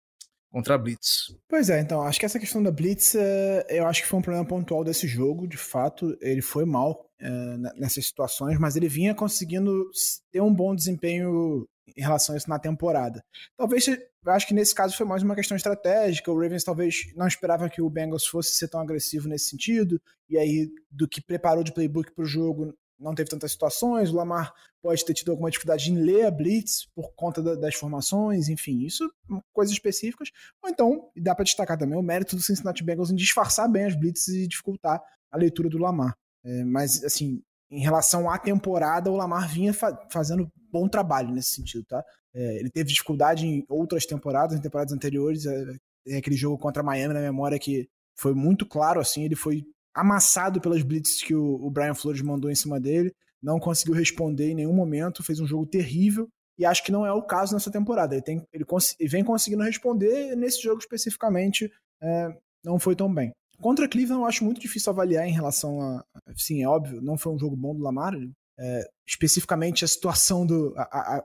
contra a Blitz. Pois é, então, acho que essa questão da Blitz, é, eu acho que foi um problema pontual desse jogo, de fato, ele foi mal é, nessas situações, mas ele vinha conseguindo ter um bom desempenho em relação a isso na temporada. Talvez, acho que nesse caso foi mais uma questão estratégica, o Ravens talvez não esperava que o Bengals fosse ser tão agressivo nesse sentido, e aí do que preparou de playbook para o jogo, não teve tantas situações, o Lamar pode ter tido alguma dificuldade em ler a blitz por conta da, das formações, enfim, isso coisas específicas. Ou então, dá para destacar também o mérito do Cincinnati Bengals em disfarçar bem as blitzes e dificultar a leitura do Lamar. É, mas, assim, em relação à temporada, o Lamar vinha fa fazendo bom trabalho nesse sentido, tá? É, ele teve dificuldade em outras temporadas, em temporadas anteriores. É, é aquele jogo contra Miami na memória que foi muito claro, assim, ele foi amassado pelas blitzes que o, o Brian Flores mandou em cima dele, não conseguiu responder em nenhum momento, fez um jogo terrível. E acho que não é o caso nessa temporada. Ele, tem, ele, ele vem conseguindo responder, nesse jogo especificamente, é, não foi tão bem. Contra Cleveland, eu acho muito difícil avaliar em relação a. Sim, é óbvio, não foi um jogo bom do Lamar. É, especificamente a situação do. A, a, a,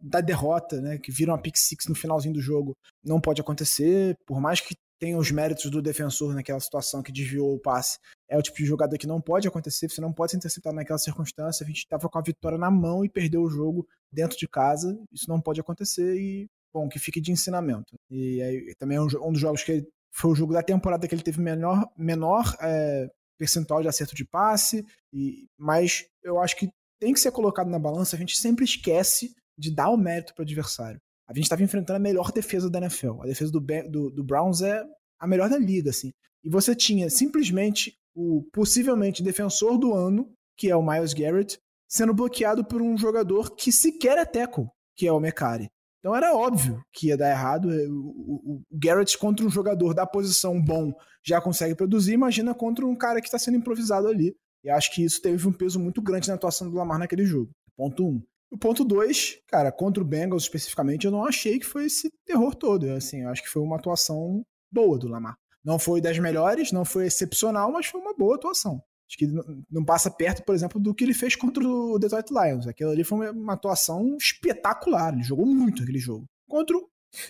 da derrota, né? Que vira uma pick six no finalzinho do jogo, não pode acontecer. Por mais que tenha os méritos do defensor naquela situação que desviou o passe, é o tipo de jogada que não pode acontecer. Você não pode ser interceptado naquela circunstância. A gente estava com a vitória na mão e perdeu o jogo dentro de casa. Isso não pode acontecer e bom, que fique de ensinamento. E aí, também é um, um, dos jogos que ele, foi o jogo da temporada que ele teve menor, menor é, percentual de acerto de passe, e, mas eu acho que tem que ser colocado na balança, a gente sempre esquece de dar o mérito para o adversário. A gente estava enfrentando a melhor defesa da NFL. A defesa do, do, do Browns é a melhor da liga, assim. E você tinha simplesmente o possivelmente defensor do ano, que é o Miles Garrett, sendo bloqueado por um jogador que sequer é tackle, que é o Mecari. Então era óbvio que ia dar errado. É, o, o, Garrett contra um jogador da posição bom já consegue produzir, imagina contra um cara que está sendo improvisado ali. E acho que isso teve um peso muito grande na atuação do Lamar naquele jogo. Ponto um. O ponto dois, cara, contra o Bengals especificamente, eu não achei que foi esse terror todo. Assim, eu acho que foi uma atuação boa do Lamar. Não foi das melhores, não foi excepcional, mas foi uma boa atuação. Acho que não passa perto, por exemplo, do que ele fez contra o Detroit Lions. Aquilo ali foi uma atuação espetacular. Ele jogou muito aquele jogo. Contra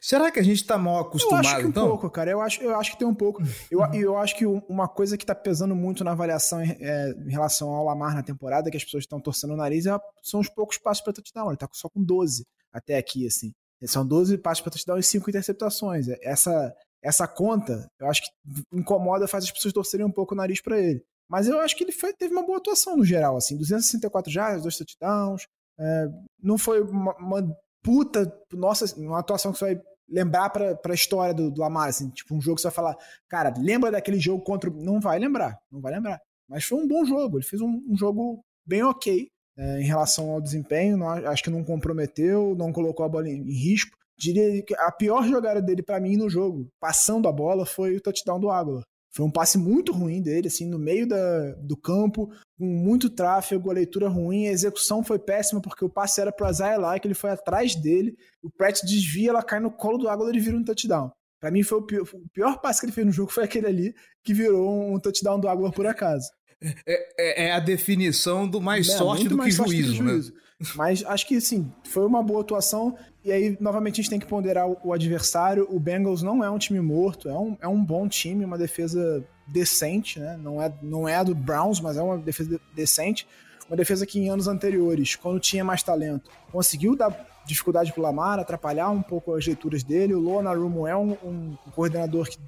Será que a gente tá mal acostumado, eu acho que um então? pouco, cara. Eu acho, eu acho que tem um pouco. Eu, uhum. eu acho que uma coisa que tá pesando muito na avaliação é, em relação ao Lamar na temporada, que as pessoas estão torcendo o nariz, é, são os poucos passos para touchdown. Ele tá só com 12 até aqui, assim. São 12 passos para touchdown e 5 interceptações. Essa, essa conta, eu acho que incomoda, faz as pessoas torcerem um pouco o nariz para ele. Mas eu acho que ele foi, teve uma boa atuação no geral, assim, 264 jardas, dois touchdowns. É, não foi uma, uma, puta, nossa, uma atuação que você vai lembrar pra, pra história do, do Lamar, assim, tipo um jogo que você vai falar, cara, lembra daquele jogo contra. Não vai lembrar, não vai lembrar. Mas foi um bom jogo, ele fez um, um jogo bem ok é, em relação ao desempenho, não, acho que não comprometeu, não colocou a bola em, em risco. Diria que a pior jogada dele para mim no jogo, passando a bola, foi o touchdown do Águila. Foi um passe muito ruim dele, assim, no meio da, do campo, com muito tráfego, a leitura ruim, a execução foi péssima, porque o passe era Isaiah lá, que ele foi atrás dele, o Pratt desvia, ela cai no colo do Águila e vira um touchdown. Para mim, foi o pior, o pior, passe que ele fez no jogo foi aquele ali, que virou um touchdown do Águila por acaso. É, é, é, a definição do mais é, sorte do mais que sorte juízo, né? Juízo. Mas acho que, sim, foi uma boa atuação. E aí, novamente, a gente tem que ponderar o, adversário. O Bengals não é um time morto, é um, é um bom time, uma defesa decente, né? Não é, não é a do Browns, mas é uma defesa decente. Uma defesa que em anos anteriores, quando tinha mais talento, conseguiu dar dificuldade pro Lamar, atrapalhar um pouco as leituras dele. O Lona Rumo é um, um, coordenador que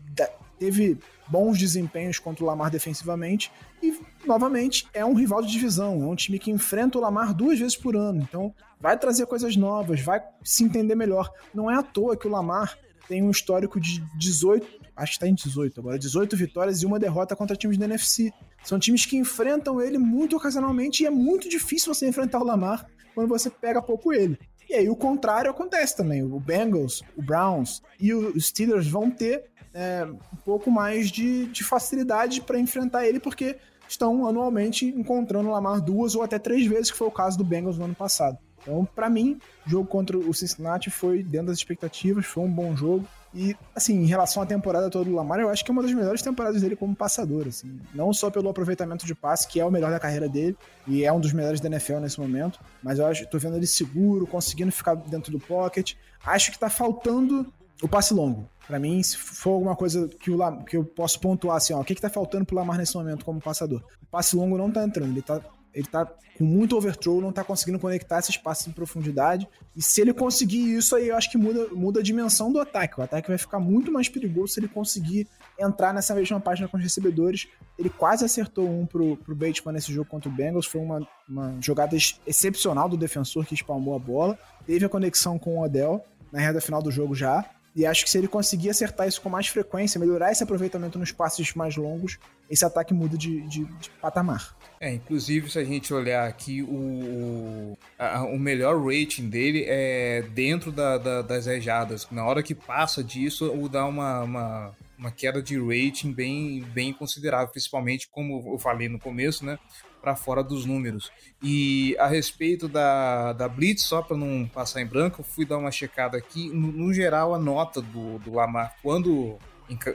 teve bons desempenhos contra o Lamar defensivamente e, novamente, é um rival de divisão, é um time que enfrenta o Lamar duas vezes por ano, então vai trazer coisas novas, vai se entender melhor. Não é à toa que o Lamar tem um histórico de 18, acho que está em 18 agora, 18 vitórias e uma derrota contra times da NFC. São times que enfrentam ele muito ocasionalmente e é muito difícil você enfrentar o Lamar quando você pega pouco ele. E aí o contrário acontece também. O Bengals, o Browns e os Steelers vão ter é, um pouco mais de, de facilidade para enfrentar ele, porque estão anualmente encontrando o Lamar duas ou até três vezes, que foi o caso do Bengals no ano passado. Então, para mim, o jogo contra o Cincinnati foi dentro das expectativas, foi um bom jogo. E, assim, em relação à temporada toda do Lamar, eu acho que é uma das melhores temporadas dele como passador, assim. Não só pelo aproveitamento de passe, que é o melhor da carreira dele, e é um dos melhores da NFL nesse momento, mas eu acho, tô vendo ele seguro, conseguindo ficar dentro do pocket. Acho que tá faltando o passe longo. Para mim, se for alguma coisa que, o, que eu posso pontuar assim, ó, o que, que tá faltando pro Lamar nesse momento como passador? O passe longo não tá entrando, ele tá, ele tá com muito overthrow, não tá conseguindo conectar esses passes em profundidade. E se ele conseguir isso aí, eu acho que muda, muda a dimensão do ataque. O ataque vai ficar muito mais perigoso se ele conseguir entrar nessa mesma página com os recebedores. Ele quase acertou um pro, pro Bateman nesse jogo contra o Bengals. Foi uma, uma jogada excepcional do defensor que espalmou a bola. Teve a conexão com o Odell na reta final do jogo já E acho que se ele conseguir acertar isso com mais frequência, melhorar esse aproveitamento nos passes mais longos, esse ataque muda de, de, de patamar. É, inclusive se a gente olhar aqui, o, a, o melhor rating dele é dentro da, da, das rejadas. Na hora que passa disso, o dá uma, uma, uma, queda de rating bem, bem considerável, principalmente como eu falei no começo, né? Para fora dos números. E a respeito da, da Blitz, só para não passar em branco, eu fui dar uma checada aqui. No, no geral, a nota do, do Lamar, quando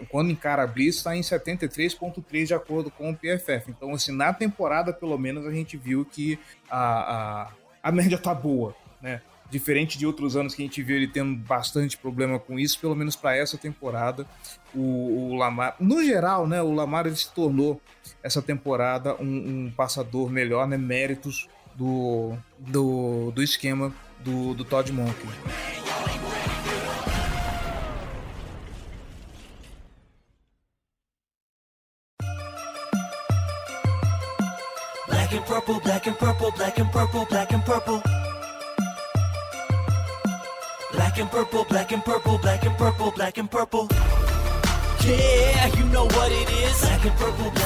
quando encara a Blitz, está em 73,3 de acordo com o PFF. Então, assim, na temporada, pelo menos, a gente viu que a, a, a média tá boa, né? Diferente de outros anos que a gente viu ele tendo bastante problema com isso, pelo menos para essa temporada, o, o, Lamar, no geral, né, o Lamar ele se tornou essa temporada um, um passador melhor, né, méritos do, do, do esquema do, do Todd Monken. Black and purple, black and purple, black and purple, black and purple. Black and purple, black and purple, black and purple, black and purple.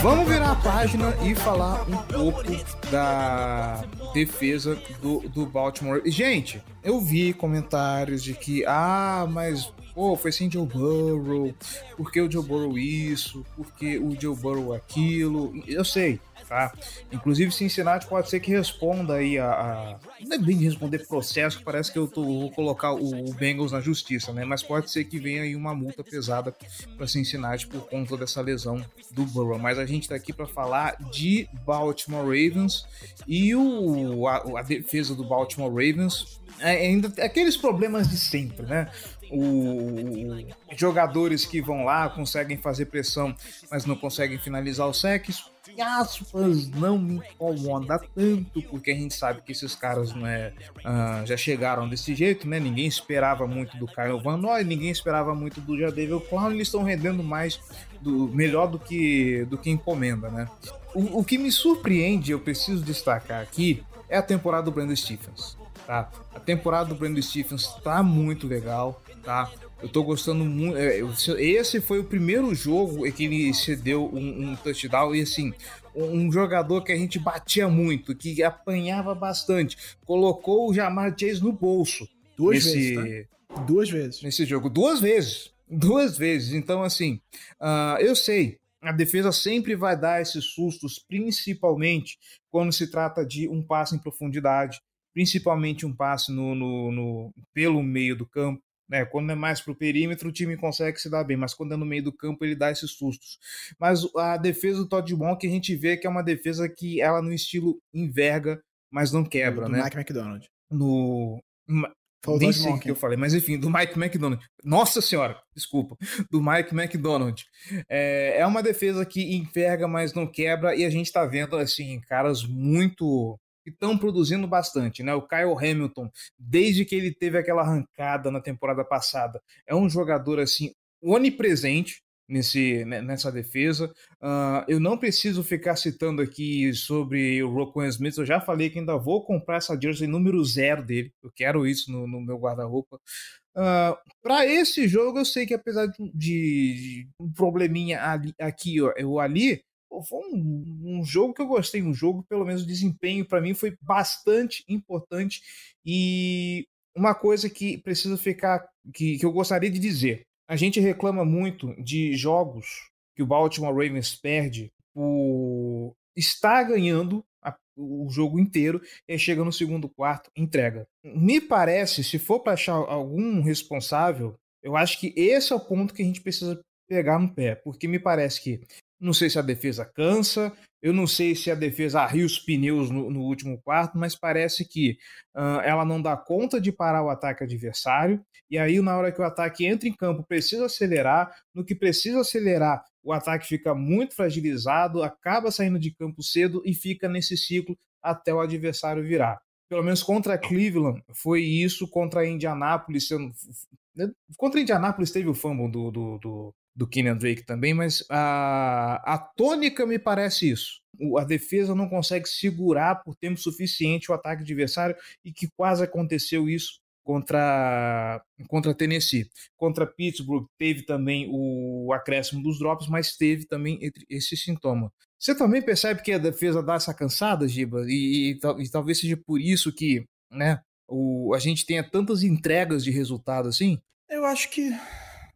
Vamos virar a página e falar um pouco da defesa do, do Baltimore. Gente, eu vi comentários de que, ah, mas pô, foi sem Joe Burrow, por que o Joe Burrow isso, por que o Joe Burrow aquilo. Eu sei, tá? Inclusive, Cincinnati pode ser que responda aí a. a... Não é bem de responder processo, parece que eu tô, vou colocar o, o Bengals na justiça, né? Mas pode ser que venha aí uma multa pesada para Cincinnati por conta dessa lesão do Burrow. Mas a gente tá aqui para falar de Baltimore Ravens e o, a, a defesa do Baltimore Ravens. É, ainda aqueles problemas de sempre, né? o, jogadores que vão lá conseguem fazer pressão, mas não conseguem finalizar os secs. Aspas não me incomoda tanto, porque a gente sabe que esses caras não é, uh, já chegaram desse jeito, né? Ninguém esperava muito do Kyle Van Noy, ninguém esperava muito do Jadeville Clown, eles estão rendendo mais, do, melhor do que, do que encomenda, né? O, o que me surpreende, eu preciso destacar aqui, é a temporada do Brandon Stephens. Tá? A temporada do Brandon Stephens tá muito legal tá? Eu tô gostando muito. É, esse foi o primeiro jogo que ele cedeu um, um touchdown e assim, um jogador que a gente batia muito, que apanhava bastante, colocou o Jamar Chase no bolso. Duas nesse, vezes. Tá? Duas vezes. Nesse jogo. Duas vezes. Duas vezes. Então, assim, uh, eu sei. A defesa sempre vai dar esses sustos, principalmente quando se trata de um passe em profundidade, principalmente um passe no, no, no pelo meio do campo. Né? Quando é mais para o perímetro, o time consegue se dar bem, mas quando é no meio do campo, ele dá esses sustos. Mas a defesa do Todd Monk, a gente vê que é uma defesa que ela no estilo enverga, mas não quebra, do né? Mike McDonald. No. Falou Nem sei o que eu falei, mas enfim, do Mike McDonald. Nossa senhora, desculpa. Do Mike McDonald. É, é uma defesa que enverga, mas não quebra, e a gente tá vendo, assim, caras muito que estão produzindo bastante, né? O Kyle Hamilton, desde que ele teve aquela arrancada na temporada passada, é um jogador assim onipresente nesse, né, nessa defesa. Uh, eu não preciso ficar citando aqui sobre o Roquan Smith, eu já falei que ainda vou comprar essa jersey número zero dele, eu quero isso no, no meu guarda-roupa. Uh, ah, para esse jogo, eu sei que apesar de, de um probleminha ali, aqui ou ali, foi um, um, jogo que eu gostei, um jogo, pelo menos o desempenho para mim foi bastante importante e uma coisa que precisa ficar, que, que eu gostaria de dizer, a gente reclama muito de jogos que o Baltimore Ravens perde por estar ganhando a, o jogo inteiro e chega no segundo quarto, entrega. Me parece, se for para achar algum responsável, eu acho que esse é o ponto que a gente precisa pegar no pé, porque me parece que não sei se a defesa cansa, eu não sei se a defesa arria os pneus no, no último quarto, mas parece que uh, ela não dá conta de parar o ataque adversário. E aí, na hora que o ataque entra em campo, precisa acelerar. No que precisa acelerar, o ataque fica muito fragilizado, acaba saindo de campo cedo e fica nesse ciclo até o adversário virar. Pelo menos contra Cleveland foi isso, contra Indianápolis. Contra Indianápolis teve o fumble do, do, do, do Kenyan Drake também, mas a, a tônica me parece isso. A defesa não consegue segurar por tempo suficiente o ataque adversário e que quase aconteceu isso contra contra Tennessee. Contra Pittsburgh teve também o acréscimo dos drops, mas teve também esse sintoma. Você também percebe que a defesa dá essa cansada, Giba? E, e, e talvez seja por isso que né, o, a gente tenha tantas entregas de resultado assim? Eu acho que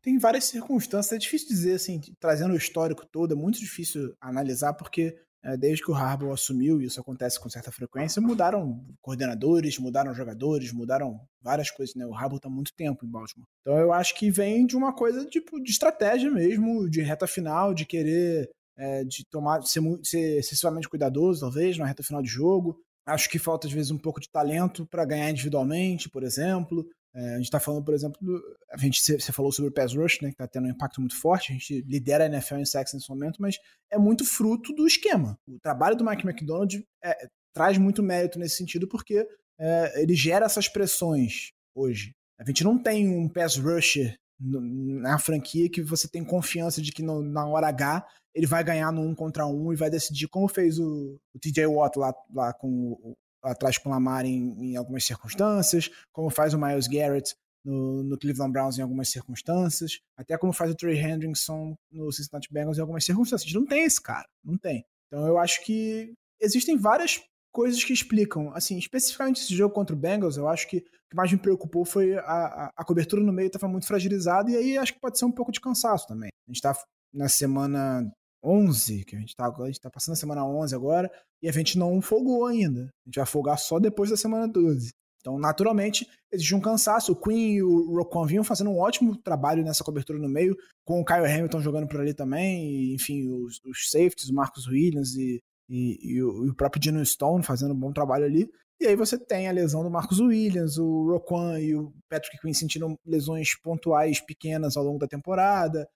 tem várias circunstâncias. É difícil dizer, assim, trazendo o histórico todo, é muito difícil analisar, porque é, desde que o Harbaugh assumiu, e isso acontece com certa frequência, mudaram coordenadores, mudaram jogadores, mudaram várias coisas, né? O Harbaugh está muito tempo em Baltimore. Então eu acho que vem de uma coisa tipo de estratégia mesmo, de reta final, de querer é, de tomar, ser, ser excessivamente cuidadoso, talvez, na reta final de jogo. Acho que falta, às vezes, um pouco de talento para ganhar individualmente, por exemplo. É, a gente está falando, por exemplo, do, a gente você falou sobre o pass rush, né, que está tendo um impacto muito forte. A gente lidera a NFL em sacks nesse momento, mas é muito fruto do esquema. O trabalho do Mike McDonald é, traz muito mérito nesse sentido, porque é, ele gera essas pressões hoje. A gente não tem um pass rusher na franquia que você tem confiança de que no, na hora H ele vai ganhar no um contra um e vai decidir como fez o, o TJ Watt lá, lá com o, atrás com o Lamar em, em, algumas circunstâncias, como faz o Miles Garrett no, no, Cleveland Browns em algumas circunstâncias, até como faz o Trey Hendrickson no Cincinnati Bengals em algumas circunstâncias. Não tem esse cara, não tem. Então eu acho que existem várias coisas que explicam. Assim, especificamente esse jogo contra o Bengals, eu acho que o que mais me preocupou foi a, a, a cobertura no meio estava muito fragilizada e aí acho que pode ser um pouco de cansaço também. A gente está na semana 11, que a gente está tá passando a semana 11 agora, e a gente não folgou ainda. A gente vai folgar só depois da semana 12. Então, naturalmente, existe um cansaço. O Queen e o Roquan vinham fazendo um ótimo trabalho nessa cobertura no meio, com o Kyle Hamilton jogando por ali também, e, enfim, os, os safeties, o Marcus Williams e, e, e, o, e, o, próprio Dino Stone fazendo um bom trabalho ali. E aí você tem a lesão do Marcus Williams, o Roquan e o Patrick Quinn sentindo lesões pontuais pequenas ao longo da temporada.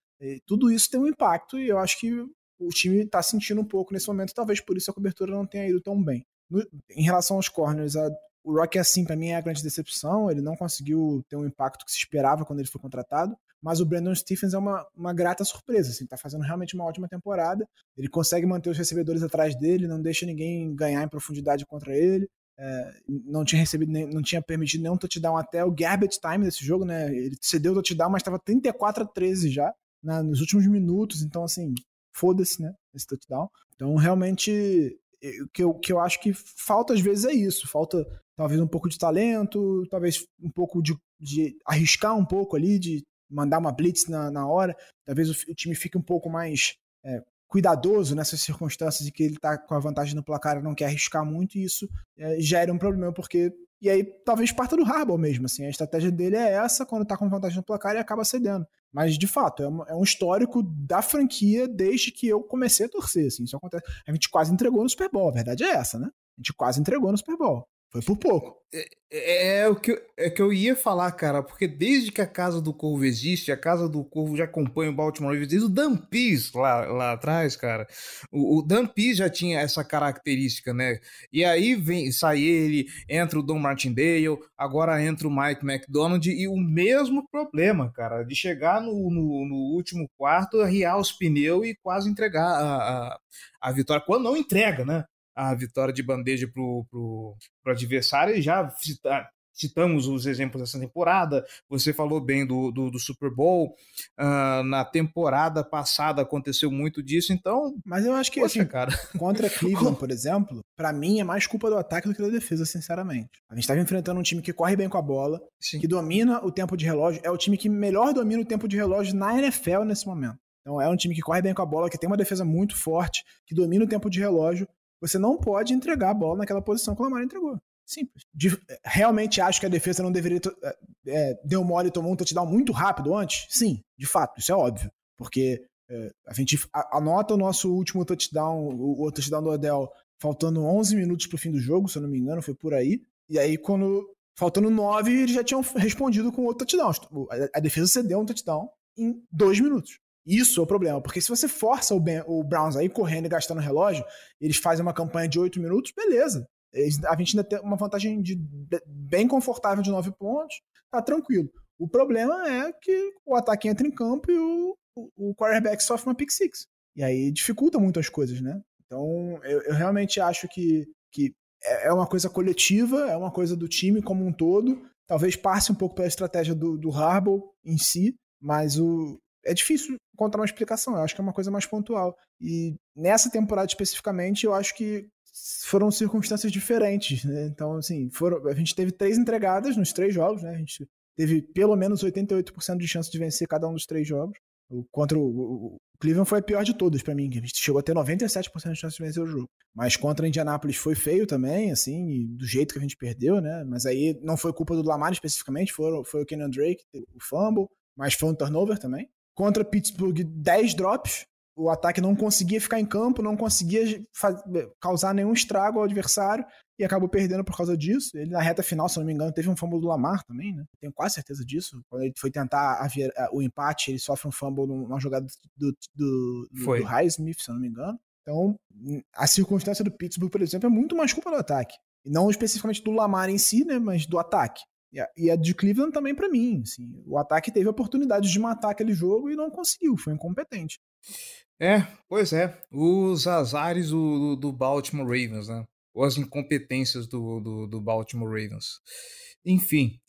Tudo isso tem um impacto e eu acho que o time está sentindo um pouco nesse momento, talvez por isso a cobertura não tenha ido tão bem. No, em relação aos corners, a, o Rock, assim, para mim é a grande decepção. Ele não conseguiu ter um impacto que se esperava quando ele foi contratado. Mas o Brandon Stephens é uma, uma grata surpresa. Assim, tá fazendo realmente uma ótima temporada. Ele consegue manter os recebedores atrás dele, não deixa ninguém ganhar em profundidade contra ele. É, não tinha recebido, nem, não tinha permitido nenhum touchdown até o garbage time desse jogo, né? Ele cedeu o touchdown, mas estava 34 a 13 já na, nos últimos minutos. Então, assim, foda-se, né? Esse touchdown. Então, realmente, o que eu, que eu acho que falta às vezes é isso. Falta talvez um pouco de talento, talvez um pouco de, de arriscar um pouco ali, de mandar uma blitz na, na hora. Talvez o, o time fique um pouco mais é, cuidadoso nessas circunstâncias em que ele está com a vantagem no placar e não quer arriscar muito, e isso é, gera um problema, porque. E aí talvez parta do Harbaugh mesmo, assim. A estratégia dele é essa quando está com vantagem no placar e acaba cedendo. Mas, de fato, é, é, um histórico da franquia desde que eu comecei a torcer. Assim, isso acontece. A gente quase entregou no Super Bowl, a verdade é essa, né? A gente quase entregou no Super Bowl. Foi por pouco. É, é, é, o que, é que eu ia falar, cara, porque desde que a Casa do Corvo existe, a Casa do Corvo já acompanha o Baltimore Ravens desde o Dan Pease lá, lá atrás, cara. O, o Dan Pease já tinha essa característica, né? E aí vem, sai ele, entra o Don Martindale, agora entra o Mike McDonald e o mesmo problema, cara, de chegar no, no, no último quarto, arriar os pneus e quase entregar a, a, a vitória, quando não entrega, né? A vitória de bandeja para o adversário e já cita, citamos os exemplos dessa temporada. Você falou bem do, do, do Super Bowl. Uh, na temporada passada aconteceu muito disso, então. Mas eu acho que poxa, assim, cara. contra Cleveland, por exemplo, para mim é mais culpa do ataque do que da defesa, sinceramente. A gente estava enfrentando um time que corre bem com a bola, Sim. que domina o tempo de relógio. É o time que melhor domina o tempo de relógio na NFL nesse momento. Então é um time que corre bem com a bola, que tem uma defesa muito forte, que domina o tempo de relógio. Você não pode entregar a bola naquela posição que o Lamar entregou. Simples. De, realmente acho que a defesa não deveria. É, é, deu mole e tomou um touchdown muito rápido antes? Sim, de fato, isso é óbvio. Porque é, a gente anota o nosso último touchdown, o, o touchdown do Odell, faltando 11 minutos pro fim do jogo, se eu não me engano, foi por aí. E aí, quando. Faltando 9, eles já tinham respondido com outro touchdown. A, a defesa cedeu um touchdown em dois minutos. Isso é o problema, porque se você força o, ben, o Browns aí correndo e gastando relógio, eles fazem uma campanha de 8 minutos, beleza. Eles, a gente ainda tem uma vantagem de, bem confortável de 9 pontos, tá tranquilo. O problema é que o ataque entra em campo e o, o, o quarterback sofre uma pick six. E aí dificulta muito as coisas, né? Então, eu, eu realmente acho que, que é, é uma coisa coletiva, é uma coisa do time como um todo. Talvez passe um pouco pela estratégia do, do Harbaugh em si, mas o, é difícil encontrar uma explicação. Eu acho que é uma coisa mais pontual. E nessa temporada especificamente, eu acho que foram circunstâncias diferentes. Né? Então, assim, foram, a gente teve três entregadas nos três jogos, né? A gente teve pelo menos 88% de chance de vencer cada um dos três jogos. O, contra o, o Cleveland foi a pior de todas para mim, a gente chegou a ter 97% de chance de vencer o jogo. Mas contra a Indianapolis foi feio também, assim, do jeito que a gente perdeu, né? Mas aí não foi culpa do Lamar especificamente, foi, foi o Kenan Drake, o fumble, mas foi um turnover também. Contra Pittsburgh, 10 drops, o ataque não conseguia ficar em campo, não conseguia causar nenhum estrago ao adversário e acabou perdendo por causa disso. Ele na reta final, se não me engano, teve um fumble do Lamar também, né? Tenho quase certeza disso. Quando ele foi tentar o empate, ele sofre um fumble numa jogada do, do, do, do Highsmith, se não me engano. Então, a circunstância do Pittsburgh, por exemplo, é muito mais culpa do ataque. E não especificamente do Lamar em si, né? Mas do ataque. E a de Cleveland também para mim. Assim, o ataque teve a oportunidade de matar aquele jogo e não conseguiu, foi incompetente. É, pois é. Os azares do, do Baltimore Ravens, né? Ou as incompetências do, do, do Baltimore Ravens. Enfim.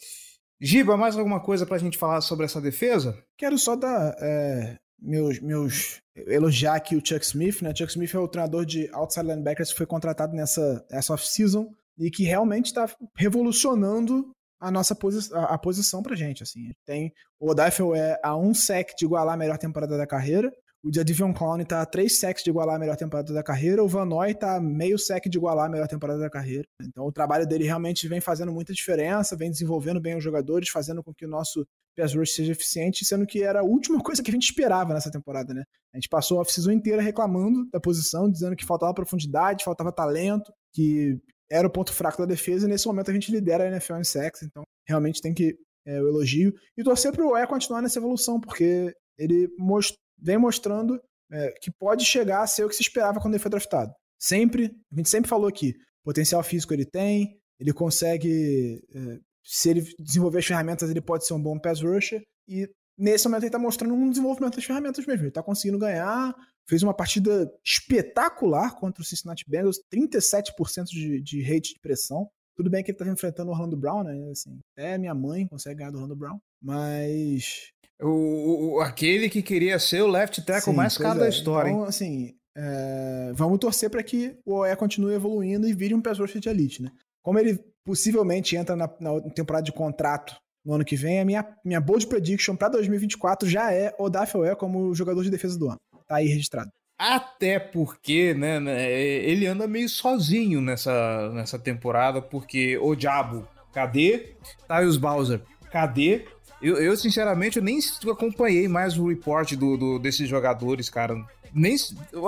Giba, mais alguma coisa pra gente falar sobre essa defesa? Quero só dar é, meus, meus. elogiar aqui o Chuck Smith, né? Chuck Smith é o treinador de outside linebackers que foi contratado nessa, nessa off-season e que realmente está revolucionando a nossa posi a, a posição pra gente. Assim. Tem, o Odaifel é a um sec de igualar a melhor temporada da carreira. O Jadivion Clown tá a 3 sacks de igualar a melhor temporada da carreira. O Van Noy tá meio sec de igualar a melhor temporada da carreira. Então o trabalho dele realmente vem fazendo muita diferença, vem desenvolvendo bem os jogadores, fazendo com que o nosso pass rush seja eficiente, sendo que era a última coisa que a gente esperava nessa temporada, né? A gente passou a off-season inteira reclamando da posição, dizendo que faltava profundidade, faltava talento, que era o ponto fraco da defesa, e nesse momento a gente lidera a NFL em sacks, então realmente tem que é, o elogio. E torcer pro E continuar nessa evolução, porque ele most vem mostrando é, que pode chegar a ser o que se esperava quando ele foi draftado. Sempre, a gente sempre falou aqui, potencial físico ele tem, ele consegue, é, se ele desenvolver as ferramentas, ele pode ser um bom pass rusher, e nesse momento ele está mostrando um desenvolvimento das ferramentas mesmo, ele está conseguindo ganhar, fez uma partida espetacular contra o Cincinnati Bengals, 37% de, de rate de pressão, tudo bem que ele estava enfrentando o Orlando Brown, né? Assim, até minha mãe consegue ganhar do Orlando Brown. Mas. O, o, aquele que queria ser o left tackle Sim, mais caro é. da história. Então, hein? assim, é, vamos torcer para que o OE continue evoluindo e vire um pass rusher de elite, né? Como ele possivelmente entra na, na, temporada de contrato no ano que vem, a minha, minha bold prediction para 2024 já é o Daffel como jogador de defesa do ano. Tá aí registrado. Até porque, né, né, ele anda meio sozinho nessa, nessa temporada, porque o Diabo, cadê? Tyus Bowser, cadê? Eu, eu, sinceramente, eu nem acompanhei mais o report do, do, desses jogadores, cara. Nem,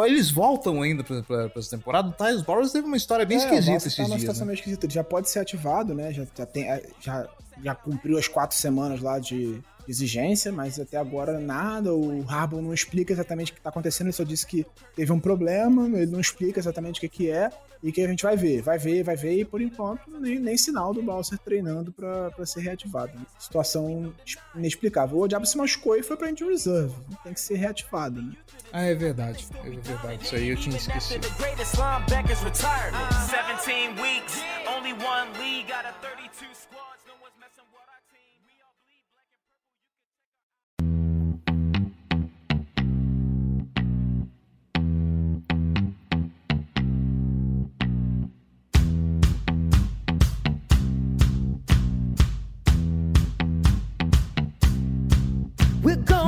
eles voltam ainda pra, pra, pra essa temporada. O Tyus Bowser teve uma história bem é, esquisita esses tá dias. situação né? meio esquisita. Ele já pode ser ativado, né? Já, já, tem, é, já, já cumpriu as quatro semanas lá de, exigência, mas até agora nada. O Harbour não explica exatamente o que está acontecendo, ele só disse que teve um problema, ele não explica exatamente o que, que é e que a gente vai ver. Vai ver, vai ver, e por enquanto nem, nem sinal do Balser treinando para ser reativado. Né? Situação inexplicável. O Diabo se machucou e foi para injury reserve. Tem que ser reativado, né? Ah, é verdade. É verdade. Isso aí eu tinha esquecido.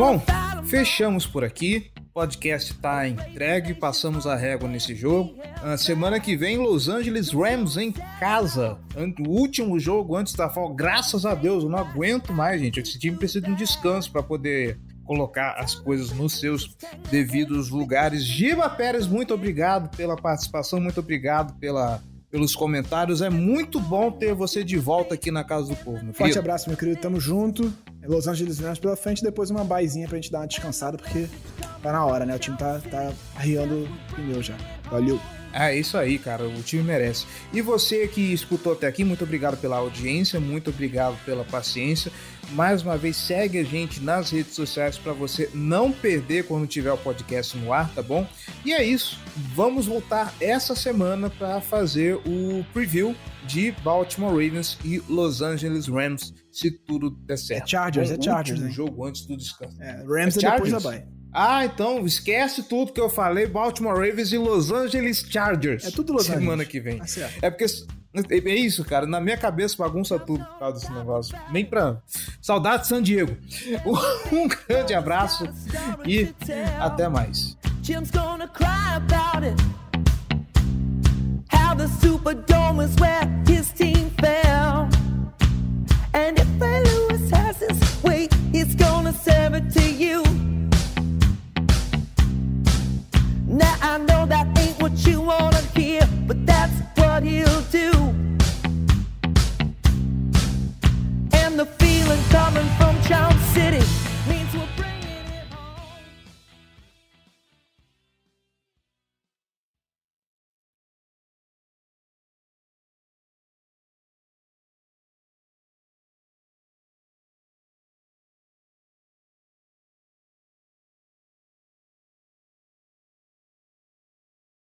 Bom, fechamos por aqui. O podcast tá entregue, passamos a régua nesse jogo. A semana que vem, Los Angeles Rams em casa. O último jogo antes da fall. Graças a Deus, eu não aguento mais, gente. Esse time precisa de um descanso para poder colocar as coisas nos seus devidos lugares. Giba Pérez, muito obrigado pela participação, muito obrigado pela pelos comentários. É muito bom ter você de volta aqui na Casa do Povo. Meu Forte abraço, meu querido. Tamo junto. Los Angeles Rams pela frente, depois uma baizinha pra gente dar uma descansada, porque tá na hora, né? O time tá, tá arriando pneu já. Valeu. É isso aí, cara. O time merece. E você que escutou até aqui, muito obrigado pela audiência, muito obrigado pela paciência. Mais uma vez, segue a gente nas redes sociais para você não perder quando tiver o podcast no ar, tá bom? E é isso. Vamos voltar essa semana para fazer o preview de Baltimore Ravens e Los Angeles Rams, se tudo der certo. É Chargers, Bom, é Chargers, último né? jogo antes do descanso. É, Rams é, É depois da bye. Ah, então esquece tudo que eu falei, Baltimore Ravens e Los Angeles Chargers. É tudo Los Angeles. Semana que vem. Tá é porque é isso, cara. Na minha cabeça bagunça tudo por causa desse negócio. Nem pra. Saudade de San Diego. Um grande abraço e até mais. Jim's gonna cry about it. How the Superdome is where his team fell. And if Ray Lewis has his weight, he's gonna serve it to you. I know that ain't what you wanna hear, but that's what he'll do. And the feeling coming from City.